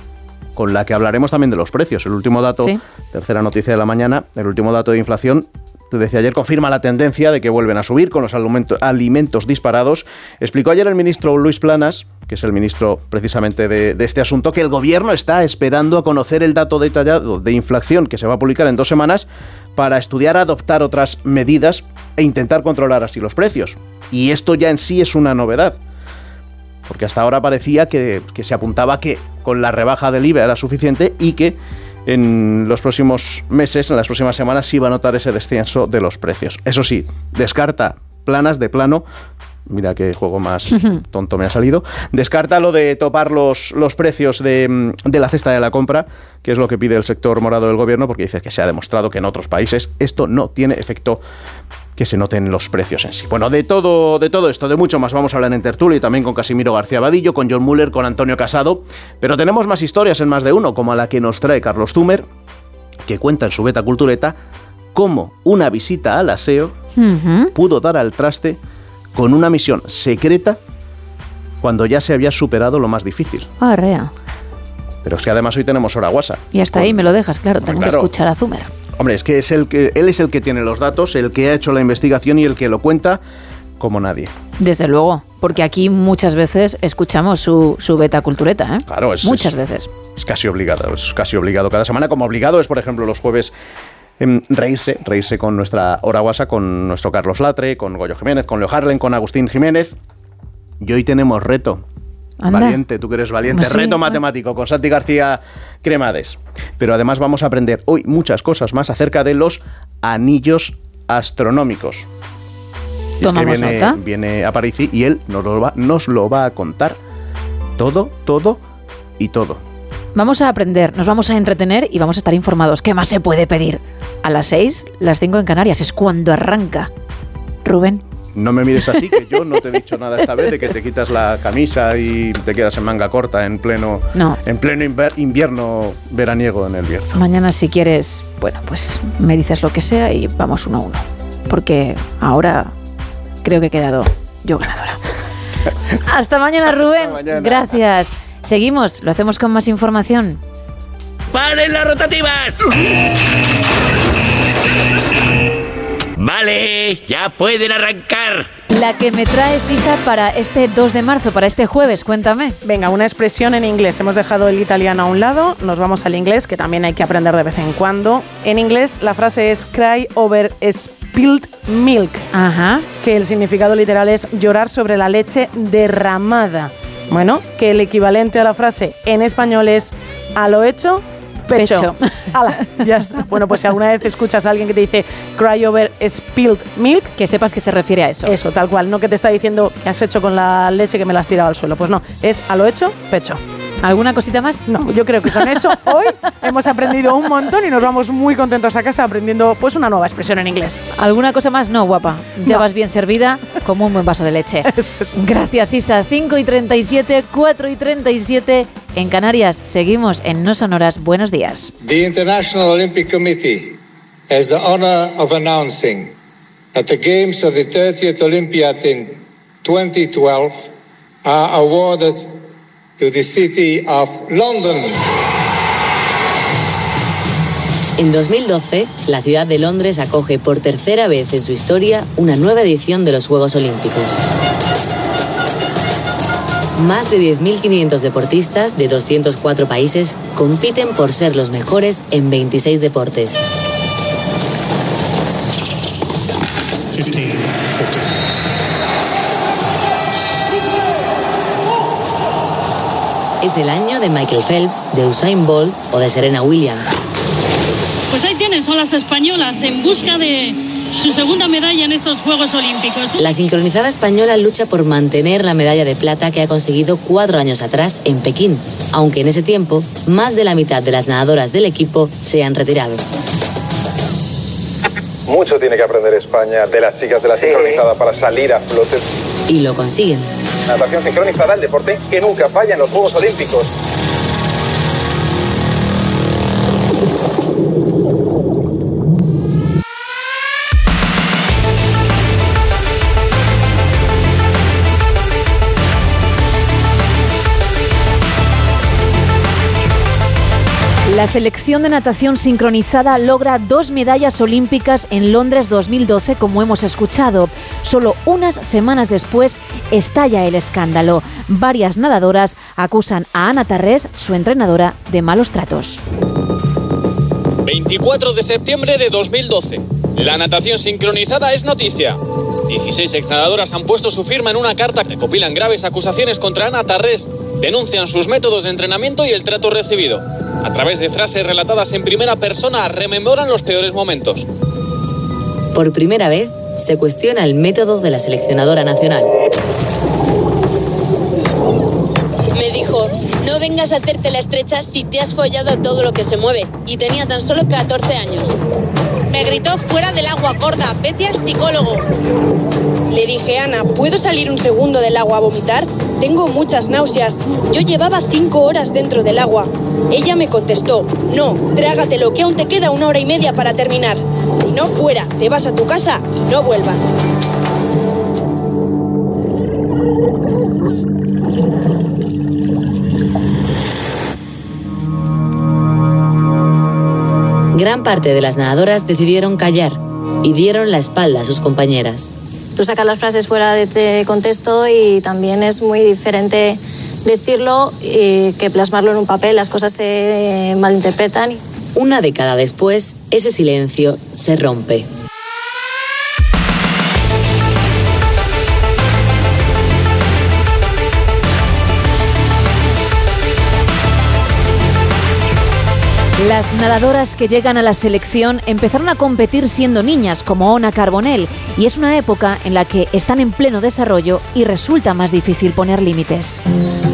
S21: con la que hablaremos también de los precios. El último dato,
S2: Sí.
S21: tercera noticia de la mañana, el último dato de inflación te decía ayer, confirma la tendencia de que vuelven a subir con los alimento- alimentos disparados. Explicó ayer el ministro Luis Planas, que es el ministro precisamente de, de este asunto, que el gobierno está esperando a conocer el dato detallado de inflación que se va a publicar en dos semanas para estudiar adoptar otras medidas e intentar controlar así los precios. Y esto ya en sí es una novedad. Porque hasta ahora parecía que, que se apuntaba que con la rebaja del IVA era suficiente y que en los próximos meses, en las próximas semanas, se iba a notar ese descenso de los precios. Eso sí, descarta planas de plano. Mira qué juego más tonto me ha salido. Descarta lo de topar los, los precios de, mm, de la cesta de la compra, que es lo que pide el sector morado del gobierno, porque dice que se ha demostrado que en otros países esto no tiene efecto que se noten los precios en sí. Bueno, de todo, de todo esto, de mucho más, vamos a hablar en tertulia y también con Casimiro García Vadillo, con John Muller, con Antonio Casado. Pero tenemos más historias en más de uno, como la que nos trae Carlos Zumer, que cuenta en su beta cultureta cómo una visita al aseo pudo dar al traste con una misión secreta cuando ya se había superado lo más difícil.
S2: Arrea.
S21: Pero es que además hoy tenemos hora guasa.
S2: Y hasta ahí me lo dejas, claro, tengo que escuchar a Zumer.
S21: Hombre, es que es el que él es el que tiene los datos, el que ha hecho la investigación y el que lo cuenta como nadie.
S2: Desde luego, porque aquí muchas veces escuchamos su, su beta cultureta, ¿eh?
S21: Claro, es
S2: Muchas
S21: es-
S2: veces.
S21: Es casi obligado, es casi obligado cada semana. Como obligado es, por ejemplo, los jueves em, reírse, reírse con nuestra hora guasa, con nuestro Carlos Latre, con Goyo Jiménez, con Leo Harlen, con Agustín Jiménez. Y hoy tenemos reto.
S2: Anda.
S21: Valiente, tú que eres valiente.
S2: Pues sí,
S21: reto
S2: ah.
S21: matemático con Santi García Cremades. Pero además vamos a aprender hoy muchas cosas más acerca de los anillos astronómicos. Y es que
S2: Tomamos
S21: viene,
S2: nota.
S21: viene a París y él nos lo, va, nos lo va a contar. Todo, todo y todo.
S2: Vamos a aprender, nos vamos a entretener y vamos a estar informados. ¿Qué más se puede pedir? A las 6, las 5 en Canarias, es cuando arranca. Rubén.
S21: No me mires así, que yo no te he dicho nada esta vez de que te quitas la camisa y te quedas en manga corta en pleno,
S2: No.
S21: en pleno invierno veraniego en el Bierzo.
S2: Mañana si quieres, bueno, pues me dices lo que sea y vamos uno a uno. Porque ahora creo que he quedado yo ganadora. Hasta mañana, Rubén.
S22: mañana.
S2: Gracias. Seguimos, lo hacemos con más información.
S22: ¡Paren las rotativas! Vale, ya pueden arrancar.
S2: La que me trae Sisa para este 2 de marzo, para este jueves, cuéntame.
S3: Venga, una expresión en inglés. Hemos dejado el italiano a un lado, nos vamos al inglés, que también hay que aprender de vez en cuando. En inglés la frase es cry over spilled milk.
S2: Ajá.
S3: Que el significado literal es llorar sobre la leche derramada. Bueno, que el equivalente a la frase en español es a lo hecho, pecho.
S2: Pecho.
S3: Ala, ya está. Bueno, pues si alguna vez escuchas a alguien que te dice cry over spilled milk,
S2: que sepas que se refiere a eso.
S3: Eso, tal cual. No que te está diciendo que has hecho con la leche que me la has tirado al suelo. Pues no, es a lo hecho, pecho.
S2: ¿Alguna cosita más?
S3: No, yo creo que con eso hoy hemos aprendido un montón y nos vamos muy contentos a casa aprendiendo pues una nueva expresión en inglés.
S2: ¿Alguna cosa más? No, guapa. Ya
S3: No.
S2: vas bien servida como un buen vaso de leche. Gracias, Isa. 5 y 37, 4 y 37 en Canarias. Seguimos en No Sonoras. Buenos días.
S23: The International Olympic Committee has the honor of announcing that the Games of the 30th Olympiad in 2012 are awarded to the city of London.
S24: En 2012, la ciudad de Londres acoge por tercera vez en su historia una nueva edición de los Juegos Olímpicos. Más de 10.500 deportistas de 204 países compiten por ser los mejores en 26 deportes. Es el año de Michael Phelps, de Usain Bolt o de Serena Williams.
S25: Pues ahí tienen, son las españolas en busca de su segunda medalla en estos Juegos Olímpicos.
S24: La sincronizada española lucha por mantener la medalla de plata que ha conseguido cuatro años atrás en Pekín, aunque en ese tiempo más de la mitad de las nadadoras del equipo se han retirado.
S26: Mucho tiene que aprender España de las chicas de la sincronizada para salir a flote.
S24: Y lo consiguen.
S26: Natación sincronizada, el deporte que nunca falla en los Juegos Olímpicos.
S2: La selección de natación sincronizada logra dos medallas olímpicas en Londres 2012, como hemos escuchado. Solo unas semanas después estalla el escándalo. Varias nadadoras acusan a Ana Tarrés, su entrenadora, de malos tratos.
S27: 24 de septiembre de 2012. La natación sincronizada es noticia. 16 exnadadoras han puesto su firma en una carta que recopilan graves acusaciones contra Ana Tarrés. Denuncian sus métodos de entrenamiento y el trato recibido. A través de frases relatadas en primera persona, rememoran los peores momentos.
S24: Por primera vez, se cuestiona el método de la seleccionadora nacional.
S28: Me dijo, no vengas a hacerte la estrecha si te has follado todo lo que se mueve. Y tenía tan solo 14 años.
S27: Me gritó fuera del agua, corta, vete al psicólogo. Le dije, Ana, ¿puedo salir un segundo del agua a vomitar? Tengo muchas náuseas. Yo llevaba cinco horas dentro del agua. Ella me contestó, no, trágatelo, que aún te queda una hora y media para terminar. Si no, fuera, te vas a tu casa y no vuelvas.
S24: Gran parte de las nadadoras decidieron callar y dieron la espalda a sus compañeras.
S29: Tú sacas las frases fuera de contexto y también es muy diferente decirlo y que plasmarlo en un papel. Las cosas se malinterpretan.
S24: Una década después, ese silencio se rompe.
S2: Las nadadoras que llegan a la selección empezaron a competir siendo niñas, como Ona Carbonell, y es una época en la que están en pleno desarrollo y resulta más difícil poner límites.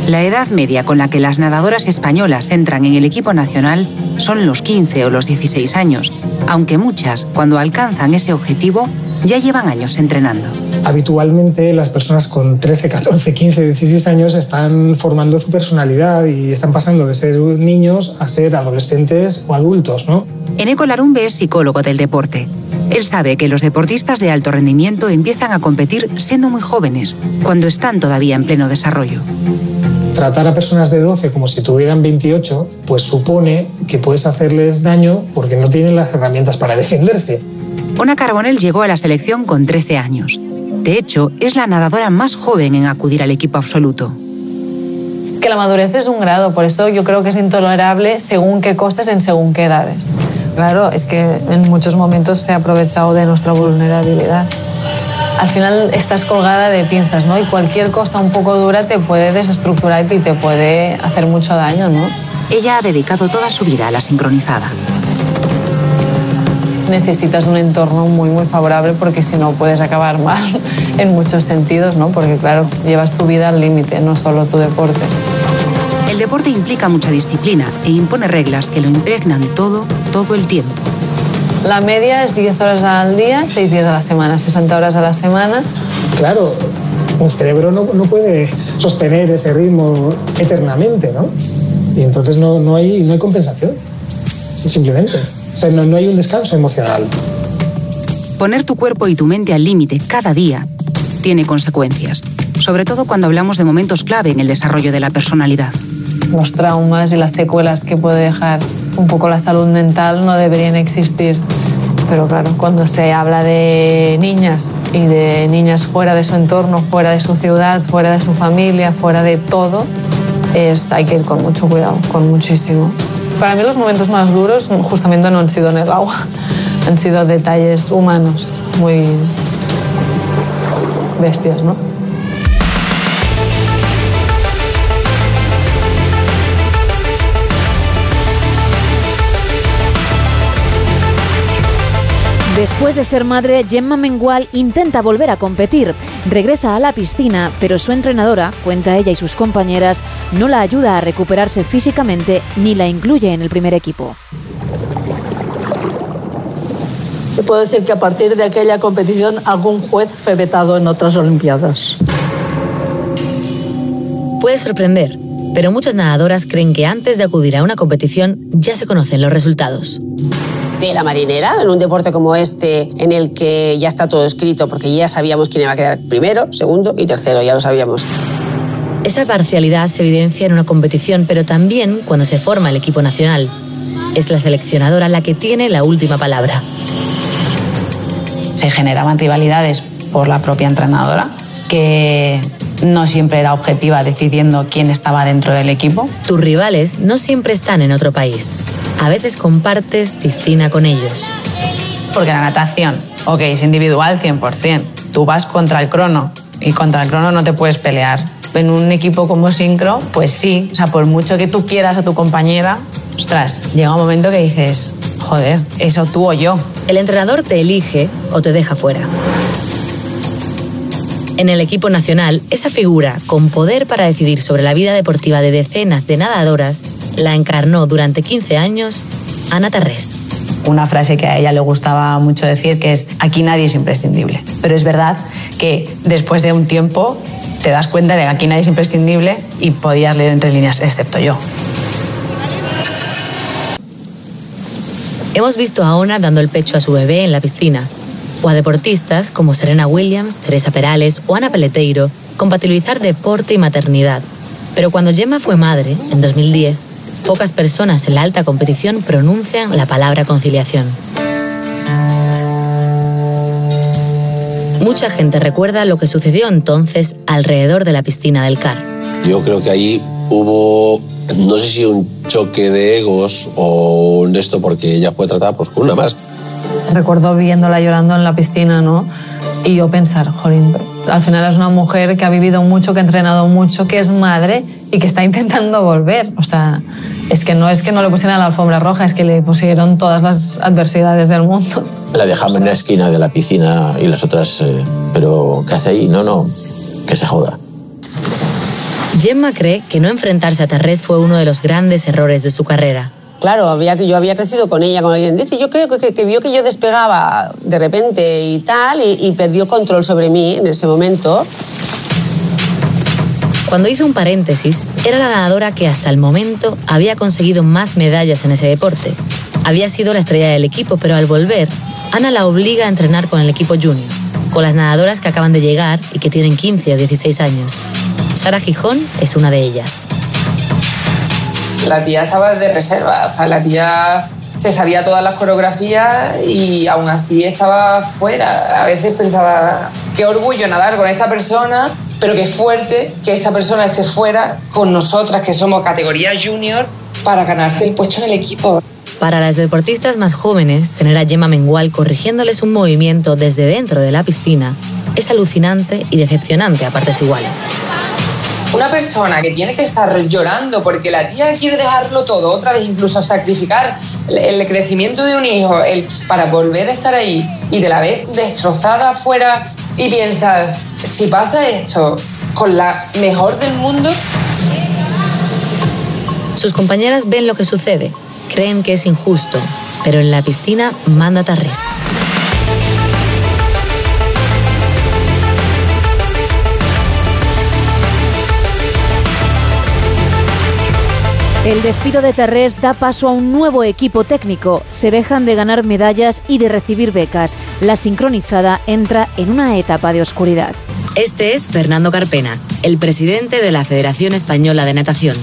S30: La edad media con la que las nadadoras españolas entran en el equipo nacional son los 15 o los 16 años, aunque muchas, cuando alcanzan ese objetivo, ya llevan años entrenando.
S31: Habitualmente las personas con 13, 14, 15, 16 años están formando su personalidad y están pasando de ser niños a ser adolescentes o adultos, ¿no?
S30: Eneco Larumbe es psicólogo del deporte. Él sabe que los deportistas de alto rendimiento empiezan a competir siendo muy jóvenes, cuando están todavía en pleno desarrollo.
S31: Tratar a personas de 12 como si tuvieran 28, pues supone que puedes hacerles daño porque no tienen las herramientas para defenderse.
S30: Ona Carbonell llegó a la selección con 13 años. De hecho, es la nadadora más joven en acudir al equipo absoluto.
S32: Es que la madurez es un grado, por eso yo creo que es intolerable según qué cosas en según qué edades. Claro, es que en muchos momentos se ha aprovechado de nuestra vulnerabilidad. Al final estás colgada de pinzas, ¿no? Y cualquier cosa un poco dura te puede desestructurar y te puede hacer mucho daño, ¿no?
S30: Ella ha dedicado toda su vida a la sincronizada.
S32: Necesitas un entorno muy, muy favorable porque si no puedes acabar mal en muchos sentidos, ¿no? Porque claro, llevas tu vida al límite, no solo tu deporte.
S30: El deporte implica mucha disciplina e impone reglas que lo impregnan todo, todo el tiempo.
S32: La media es 10 horas al día, 6 días a la semana, 60 horas a la semana.
S31: Claro, un cerebro no, no puede sostener ese ritmo eternamente, ¿no? Y entonces no, no, hay, no hay compensación, simplemente. O sea, no, no hay un descanso emocional.
S30: Poner tu cuerpo y tu mente al límite cada día tiene consecuencias, sobre todo cuando hablamos de momentos clave en el desarrollo de la personalidad.
S32: Los traumas y las secuelas que puede dejar un poco la salud mental no deberían existir. Pero claro, cuando se habla de niñas y de niñas fuera de su entorno, fuera de su ciudad, fuera de su familia, fuera de todo, es, hay que ir con mucho cuidado, con muchísimo. Para mí los momentos más duros justamente no han sido en el agua, han sido detalles humanos muy bestias, ¿no?
S2: Después de ser madre, Gemma Mengual intenta volver a competir. Regresa a la piscina, pero su entrenadora, cuenta ella y sus compañeras, no la ayuda a recuperarse físicamente ni la incluye en el primer equipo.
S33: Puedo decir que a partir de aquella competición algún juez fue vetado en otras Olimpiadas.
S24: Puede sorprender, pero muchas nadadoras creen que antes de acudir a una competición ya se conocen los resultados
S34: de la marinera, en un deporte como este, en el que ya está todo escrito, porque ya sabíamos quién iba a quedar primero, segundo y tercero, ya lo sabíamos.
S24: Esa parcialidad se evidencia en una competición, pero también cuando se forma el equipo nacional. Es la seleccionadora la que tiene la última palabra.
S35: Se generaban rivalidades por la propia entrenadora, que no siempre era objetiva decidiendo quién estaba dentro del equipo.
S24: Tus rivales no siempre están en otro país. A veces compartes piscina con ellos.
S35: Porque la natación, ok, es individual 100%. Tú vas contra el crono y contra el crono no te puedes pelear. En un equipo como Sincro, pues sí, o sea, por mucho que tú quieras a tu compañera, ostras, llega un momento que dices, joder, eso tú o yo.
S24: El entrenador te elige o te deja fuera. En el equipo nacional, esa figura con poder para decidir sobre la vida deportiva de decenas de nadadoras la encarnó durante 15 años Ana Tarrés.
S35: una frase que a ella le gustaba mucho decir, que es, aquí nadie es imprescindible. Pero es verdad que después de un tiempo te das cuenta de que aquí nadie es imprescindible y podías leer entre líneas, excepto yo.
S24: Hemos visto a Ona dando el pecho a su bebé en la piscina, o a deportistas como Serena Williams, Teresa Perales o Ana Peleteiro compatibilizar deporte y maternidad. Pero cuando Gemma fue madre, en 2010, pocas personas en la alta competición pronuncian la palabra conciliación. Mucha gente recuerda lo que sucedió entonces alrededor de la piscina del CAR.
S36: Yo creo que ahí hubo, no sé si un choque de egos o un esto, porque ella fue tratada pues, con una más.
S32: Recuerdo viéndola llorando en la piscina, ¿no? Y yo pensar, jolín, al final es una mujer que ha vivido mucho, que ha entrenado mucho, que es madre y que está intentando volver. O sea, es que no es que no le pusieran la alfombra roja, es que le pusieron todas las adversidades del mundo.
S36: La dejamos en la esquina de la piscina y las otras, eh, pero ¿qué hace ahí? No, no, que se joda.
S24: Gemma cree que no enfrentarse a Tarrés fue uno de los grandes errores de su carrera.
S34: Claro, había, yo había crecido con ella, como alguien dice. Yo creo que, que vio que yo despegaba de repente y tal, y, y perdió el control sobre mí en ese momento.
S24: Cuando hizo un paréntesis, era la nadadora que hasta el momento había conseguido más medallas en ese deporte. Había sido la estrella del equipo, pero al volver, Ana la obliga a entrenar con el equipo junior, con las nadadoras que acaban de llegar y que tienen 15 o 16 años. Sara Gijón es una de ellas.
S37: La tía estaba de reserva, o sea, la tía se sabía todas las coreografías y aún así estaba fuera. A veces pensaba, qué orgullo nadar con esta persona, pero qué fuerte que esta persona esté fuera con nosotras, que somos categoría junior, para ganarse el puesto en el equipo.
S24: Para las deportistas más jóvenes, tener a Gemma Mengual corrigiéndoles un movimiento desde dentro de la piscina es alucinante y decepcionante a partes iguales.
S37: Una persona que tiene que estar llorando porque la tía quiere dejarlo todo, otra vez incluso sacrificar el crecimiento de un hijo el, para volver a estar ahí y de la vez destrozada afuera y piensas, si pasa esto con la mejor del mundo,
S24: Sus compañeras ven lo que sucede, creen que es injusto, pero en la piscina manda Tarrés.
S2: El despido de Terrés da paso a un nuevo equipo técnico. Se dejan de ganar medallas y de recibir becas. La sincronizada entra en una etapa de oscuridad.
S24: Este es Fernando Carpena, el presidente de la Federación Española de Natación.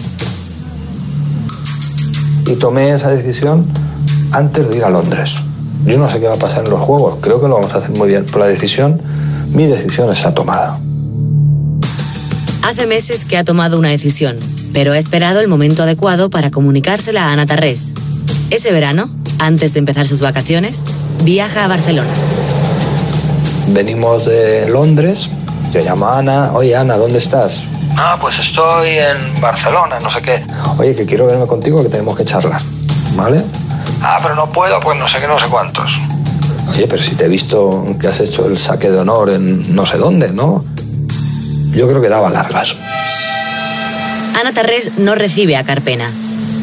S38: Y tomé esa decisión antes de ir a Londres. Yo no sé qué va a pasar en los Juegos, creo que lo vamos a hacer muy bien, pero la decisión, mi decisión está tomada.
S24: Hace meses que ha tomado una decisión, pero ha esperado el momento adecuado para comunicársela a Ana Tarrés. Ese verano, antes de empezar sus vacaciones, viaja a Barcelona.
S38: Venimos de Londres, yo llamo a Ana, oye Ana, ¿dónde estás? Ah, pues estoy en Barcelona, no sé qué. Oye, que quiero verme contigo, que tenemos que charlar, ¿vale? Ah, pero no puedo, pues no sé qué, no sé cuántos. Oye, pero si te he visto que has hecho el saque de honor en no sé dónde, ¿no? Yo creo que daba largas.
S24: Ana Tarrés no recibe a Carpena.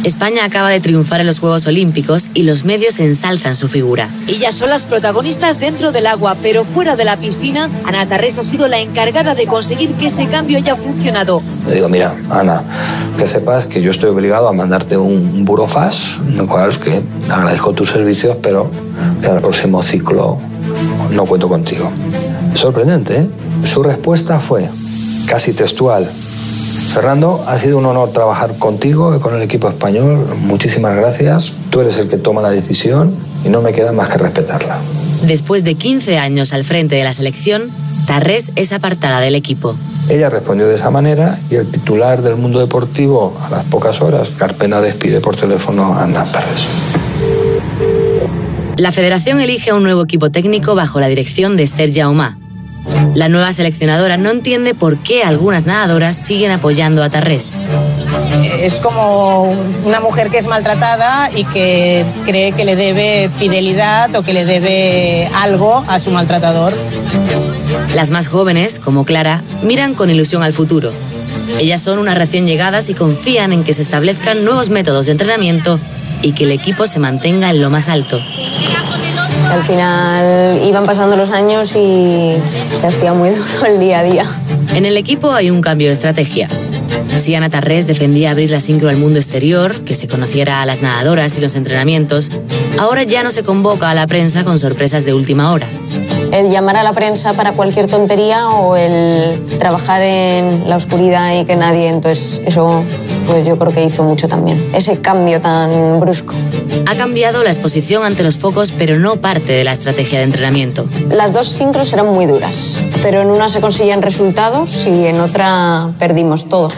S24: España acaba de triunfar en los Juegos Olímpicos y los medios ensalzan su figura.
S39: Ellas son las protagonistas dentro del agua, pero fuera de la piscina, Ana Tarrés ha sido la encargada de conseguir que ese cambio haya funcionado.
S38: Le digo, mira, Ana, que sepas que yo estoy obligado a mandarte un burofax, lo cual es que agradezco tus servicios, pero que en el próximo ciclo no cuento contigo. Sorprendente, ¿eh? Su respuesta fue casi textual. Fernando, ha sido un honor trabajar contigo y con el equipo español. Muchísimas gracias. Tú eres el que toma la decisión y no me queda más que respetarla.
S24: Después de 15 años al frente de la selección, Tarrés es apartada del equipo.
S38: Ella respondió de esa manera y el titular del mundo deportivo, a las pocas horas, Carpena despide por teléfono a Tarrés.
S24: La federación elige a un nuevo equipo técnico bajo la dirección de Esther Jaumá. La nueva seleccionadora no entiende por qué algunas nadadoras siguen apoyando a Tarrés.
S40: Es como una mujer que es maltratada y que cree que le debe fidelidad o que le debe algo a su maltratador.
S24: Las más jóvenes, como Clara, miran con ilusión al futuro. Ellas son unas recién llegadas y confían en que se establezcan nuevos métodos de entrenamiento y que el equipo se mantenga en lo más alto.
S29: Al final iban pasando los años y se hacía muy duro el día a día.
S24: En el equipo hay un cambio de estrategia. Si Ana Tarrés defendía abrir la sincro al mundo exterior, que se conociera a las nadadoras y los entrenamientos, ahora ya no se convoca a la prensa con sorpresas de última hora.
S29: El llamar a la prensa para cualquier tontería o el trabajar en la oscuridad y que nadie, entonces eso pues yo creo que hizo mucho también. Ese cambio tan brusco.
S24: Ha cambiado la exposición ante los focos, pero no parte de la estrategia de entrenamiento.
S29: Las dos sincros eran muy duras, pero en una se conseguían resultados y en otra perdimos todo.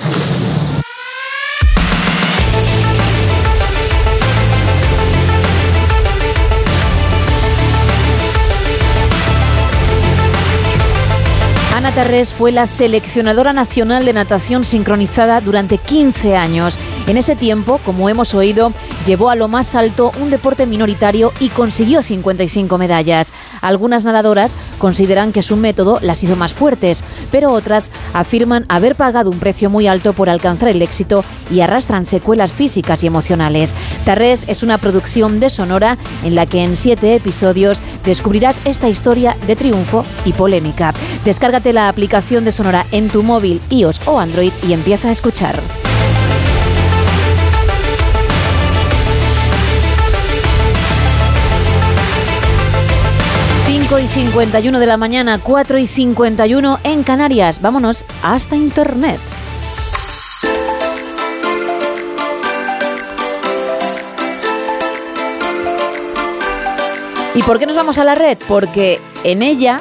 S2: Fue la seleccionadora nacional de natación sincronizada durante 15 años. En ese tiempo, como hemos oído, llevó a lo más alto un deporte minoritario y consiguió 55 medallas. Algunas nadadoras consideran que su método las hizo más fuertes, pero otras afirman haber pagado un precio muy alto por alcanzar el éxito y arrastran secuelas físicas y emocionales. Tarrés es una producción de Sonora en la que en siete episodios descubrirás esta historia de triunfo y polémica. Descárgate la aplicación de Sonora en tu móvil, iOS o Android y empieza a escuchar. 5 y 51 de la mañana, 4 y 51 en Canarias. Vámonos hasta Internet. ¿Y por qué nos vamos a la red? Porque en ella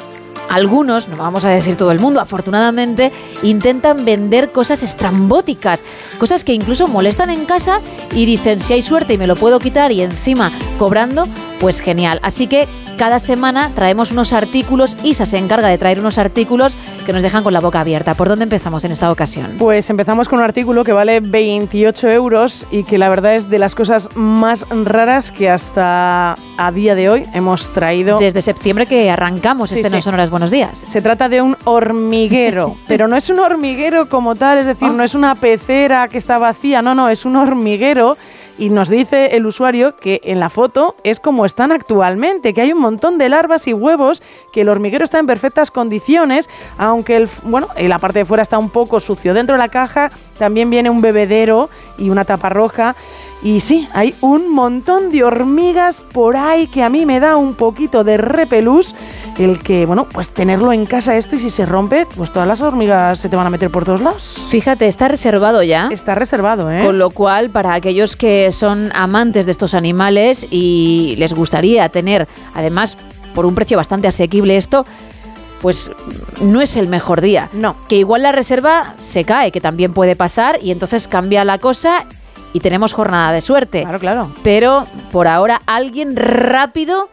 S2: algunos, no vamos a decir todo el mundo, afortunadamente, intentan vender cosas estrambóticas, cosas que incluso molestan en casa y dicen, si hay suerte y me lo puedo quitar y encima cobrando, pues genial. Así que cada semana traemos unos artículos, Isa se encarga de traer unos artículos que nos dejan con la boca abierta. ¿Por dónde empezamos en esta ocasión?
S3: Pues empezamos con un artículo que vale 28 euros y que la verdad es de las cosas más raras que hasta a día de hoy hemos traído.
S2: Desde septiembre que arrancamos
S3: Sí,
S2: este
S3: sí.
S2: No Son Horas Buenos Días.
S3: Se trata de un hormiguero, pero no es un hormiguero como tal, es decir, no es una pecera que está vacía, no, no, es un hormiguero. Y nos dice el usuario que en la foto es como están actualmente, que hay un montón de larvas y huevos, que el hormiguero está en perfectas condiciones, aunque el, bueno, en la parte de fuera está un poco sucio. Dentro de la caja también viene un bebedero y una tapa roja. Y sí, hay un montón de hormigas por ahí que a mí me da un poquito de repelús el que, bueno, pues tenerlo en casa esto y si se rompe, pues todas las hormigas se te van a meter por todos lados.
S2: Fíjate, está reservado ya.
S3: Está reservado, ¿eh?
S2: Con lo cual, para aquellos que son amantes de estos animales y les gustaría tener, además, por un precio bastante asequible esto, pues no es el mejor día.
S3: No.
S2: Que igual la reserva se cae, que también puede pasar, y entonces cambia la cosa y tenemos jornada de suerte.
S3: Claro, claro.
S2: Pero por ahora alguien rápido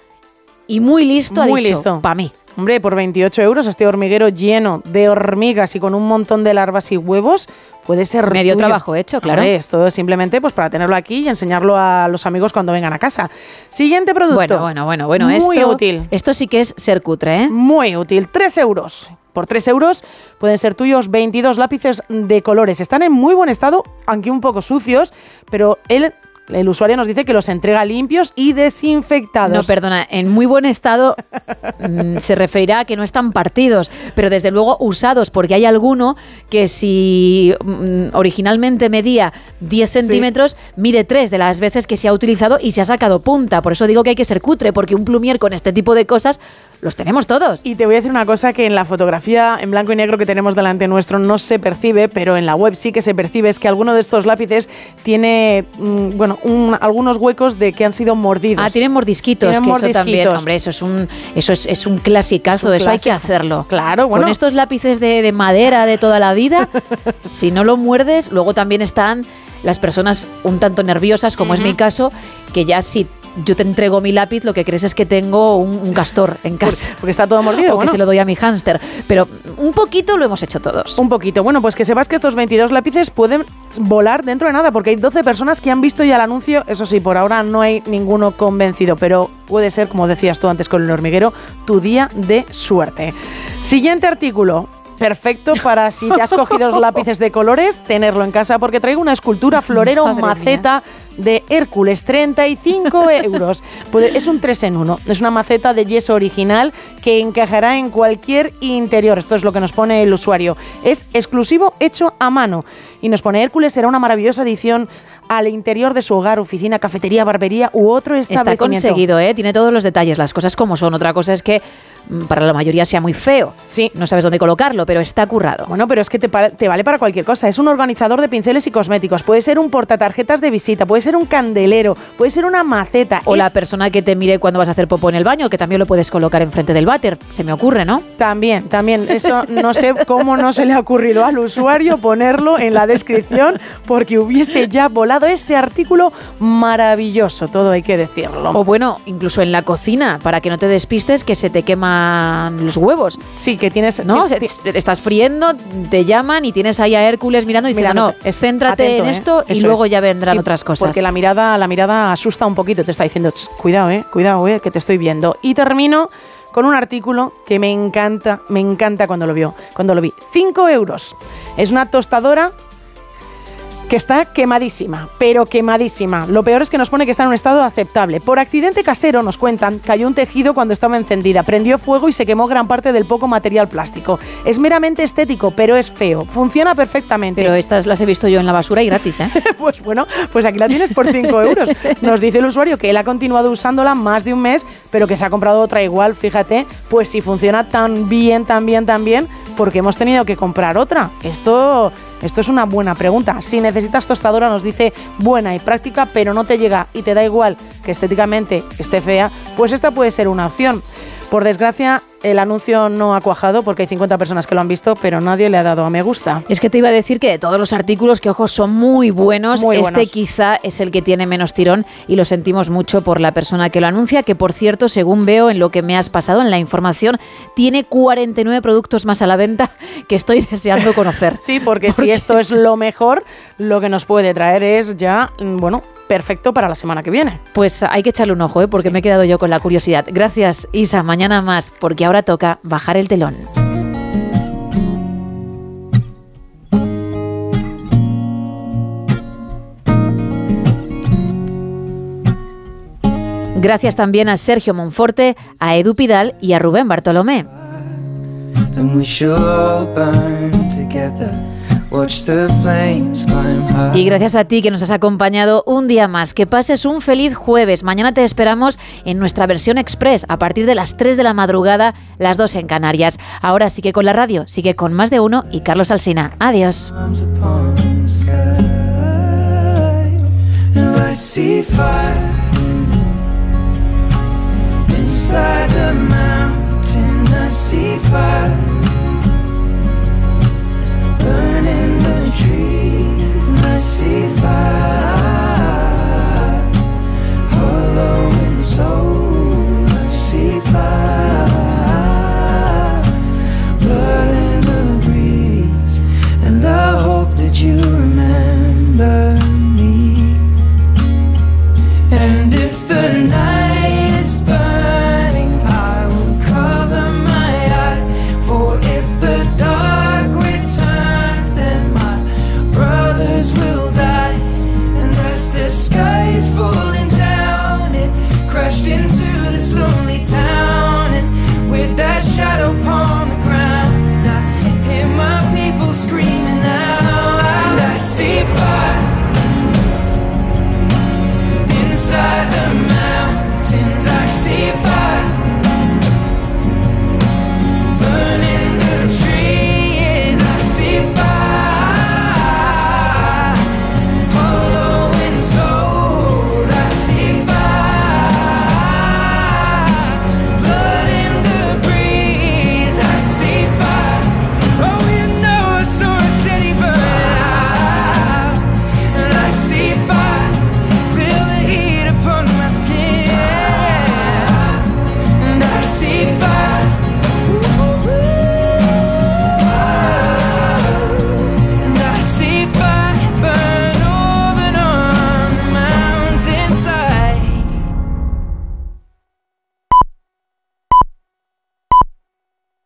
S2: y muy listo
S3: Muy
S2: ha dicho,
S3: listo.
S2: para mí.
S3: Hombre, por 28 euros este hormiguero lleno de hormigas y con un montón de larvas y huevos puede ser
S2: Medio
S3: tuyo.
S2: trabajo hecho, claro.
S3: Esto es simplemente pues para tenerlo aquí y enseñarlo a los amigos cuando vengan a casa. Siguiente producto.
S2: Bueno, bueno, bueno, bueno.
S3: Muy
S2: esto,
S3: útil.
S2: Esto sí que es ser cutre, ¿eh?
S3: Muy útil. 3 euros. Por 3 euros pueden ser tuyos 22 lápices de colores. Están en muy buen estado, aunque un poco sucios, pero él, el usuario nos dice que los entrega limpios y desinfectados.
S2: No, perdona, en muy buen estado mm, se referirá a que no están partidos, pero desde luego usados, porque hay alguno que si mm, originalmente medía 10 centímetros, mide 3 de las veces que se ha utilizado y se ha sacado punta. Por eso digo que hay que ser cutre, porque un plumier con este tipo de cosas los tenemos todos.
S3: Y te voy a decir una cosa que en la fotografía en blanco y negro que tenemos delante nuestro no se percibe, pero en la web sí que se percibe, es que alguno de estos lápices tiene, mm, bueno, un- algunos huecos de que han sido mordidos.
S2: Ah, tienen mordisquitos,
S3: Tienen
S2: que eso también, hombre, eso es un, eso es, es un clasicazo,
S3: Es un
S2: eso hay que hacerlo.
S3: Claro, bueno.
S2: Con estos lápices de, de madera de toda la vida, si no lo muerdes, luego también están las personas un tanto nerviosas, como es mi caso, que ya si yo te entrego mi lápiz, lo que crees es que tengo un, un castor en casa.
S3: Porque está todo mordido.
S2: O que se lo doy a mi hámster. Pero un poquito lo hemos hecho todos.
S3: Un poquito. Bueno, pues que sepas que estos 22 lápices pueden volar dentro de nada, porque hay 12 personas que han visto ya el anuncio. Eso sí, por ahora no hay ninguno convencido, pero puede ser, como decías tú antes con el hormiguero, tu día de suerte. Siguiente artículo. Perfecto para si te has cogido los lápices de colores, tenerlo en casa, porque traigo una escultura florero
S2: Madre
S3: maceta de Hércules, 35 euros. Pues es un 3 en 1. Es una maceta de yeso original que encajará en cualquier interior. Esto es lo que nos pone el usuario. Es exclusivo hecho a mano. Y nos pone Hércules será una maravillosa edición al interior de su hogar, oficina, cafetería, barbería u otro
S2: Está
S3: establecimiento.
S2: conseguido, ¿eh? Tiene todos los detalles, las cosas como son. Otra cosa es que mm, para la mayoría sea muy feo.
S3: Sí.
S2: No sabes dónde colocarlo, pero está currado.
S3: Bueno, pero es que te, te vale para cualquier cosa. Es un organizador de pinceles y cosméticos. Puede ser un portatarjetas de visita, puede ser un candelero, puede ser una maceta.
S2: O
S3: Es-
S2: la persona que te mire cuando vas a hacer popó en el baño, que también lo puedes colocar enfrente del váter. Se me ocurre, ¿no?
S3: También, también. Eso no sé cómo no se le ha ocurrido al usuario ponerlo en la descripción porque hubiese ya volado este artículo maravilloso, todo hay que decirlo.
S2: O bueno, incluso en la cocina, para que no te despistes que se te queman los huevos.
S3: Sí, que tienes...
S2: ¿No? estás friendo, te llaman y tienes ahí a Hércules mirando y diciendo, no.
S3: Es-
S2: céntrate
S3: atento,
S2: en
S3: ¿eh?
S2: esto y luego
S3: es.
S2: ya vendrán
S3: Sí,
S2: otras cosas.
S3: Porque la mirada, la mirada asusta un poquito, te está diciendo, "Ch, cuidado, eh, cuidado, eh, que te estoy viendo. Y termino con un artículo que me encanta, me encanta cuando lo vio, cuando lo vi. 5 euros. Es una tostadora que está quemadísima, pero quemadísima. Lo peor es que nos pone que está en un estado aceptable. Por accidente casero, nos cuentan, cayó un tejido cuando estaba encendida, prendió fuego y se quemó gran parte del poco material plástico. Es meramente estético, pero es feo. Funciona perfectamente.
S2: Pero estas las he visto yo en la basura y gratis, ¿eh?
S3: Pues bueno, pues aquí la tienes por 5 euros. Nos dice el usuario que él ha continuado usándola más de un mes, pero que se ha comprado otra igual, fíjate, pues si funciona tan bien, tan bien, tan bien, porque hemos tenido que comprar otra. Esto, esto es una buena pregunta. Si necesitas tostadora, nos dice buena y práctica, pero no te llega y te da igual que estéticamente esté fea, pues esta puede ser una opción. Por desgracia, el anuncio no ha cuajado porque hay 50 personas que lo han visto, pero nadie le ha dado a me gusta.
S2: Es que te iba a decir que de todos los artículos que, ojo, son muy buenos,
S3: Muy
S2: este
S3: buenos.
S2: quizá es el que tiene menos tirón y lo sentimos mucho por la persona que lo anuncia, que por cierto, según veo en lo que me has pasado en la información, tiene 49 productos más a la venta que estoy deseando conocer.
S3: Sí, porque, si esto es lo mejor, lo que nos puede traer es ya, mm, bueno, perfecto para la semana que viene.
S2: Pues hay que echarle un ojo, ¿eh? porque me he quedado yo con la curiosidad. Gracias, Isa. Mañana más, porque ahora toca bajar el telón. Gracias también a Sergio Monforte, a Edu Pidal y a Rubén Bartolomé. Y gracias a ti que nos has acompañado un día más. Que pases un feliz jueves. Mañana te esperamos en nuestra versión express a partir de las 3 de la madrugada, las 2 en Canarias. Ahora sigue con la radio, sigue con más de uno y Carlos Alsina. Adiós.
S41: inside the mountain. I see fire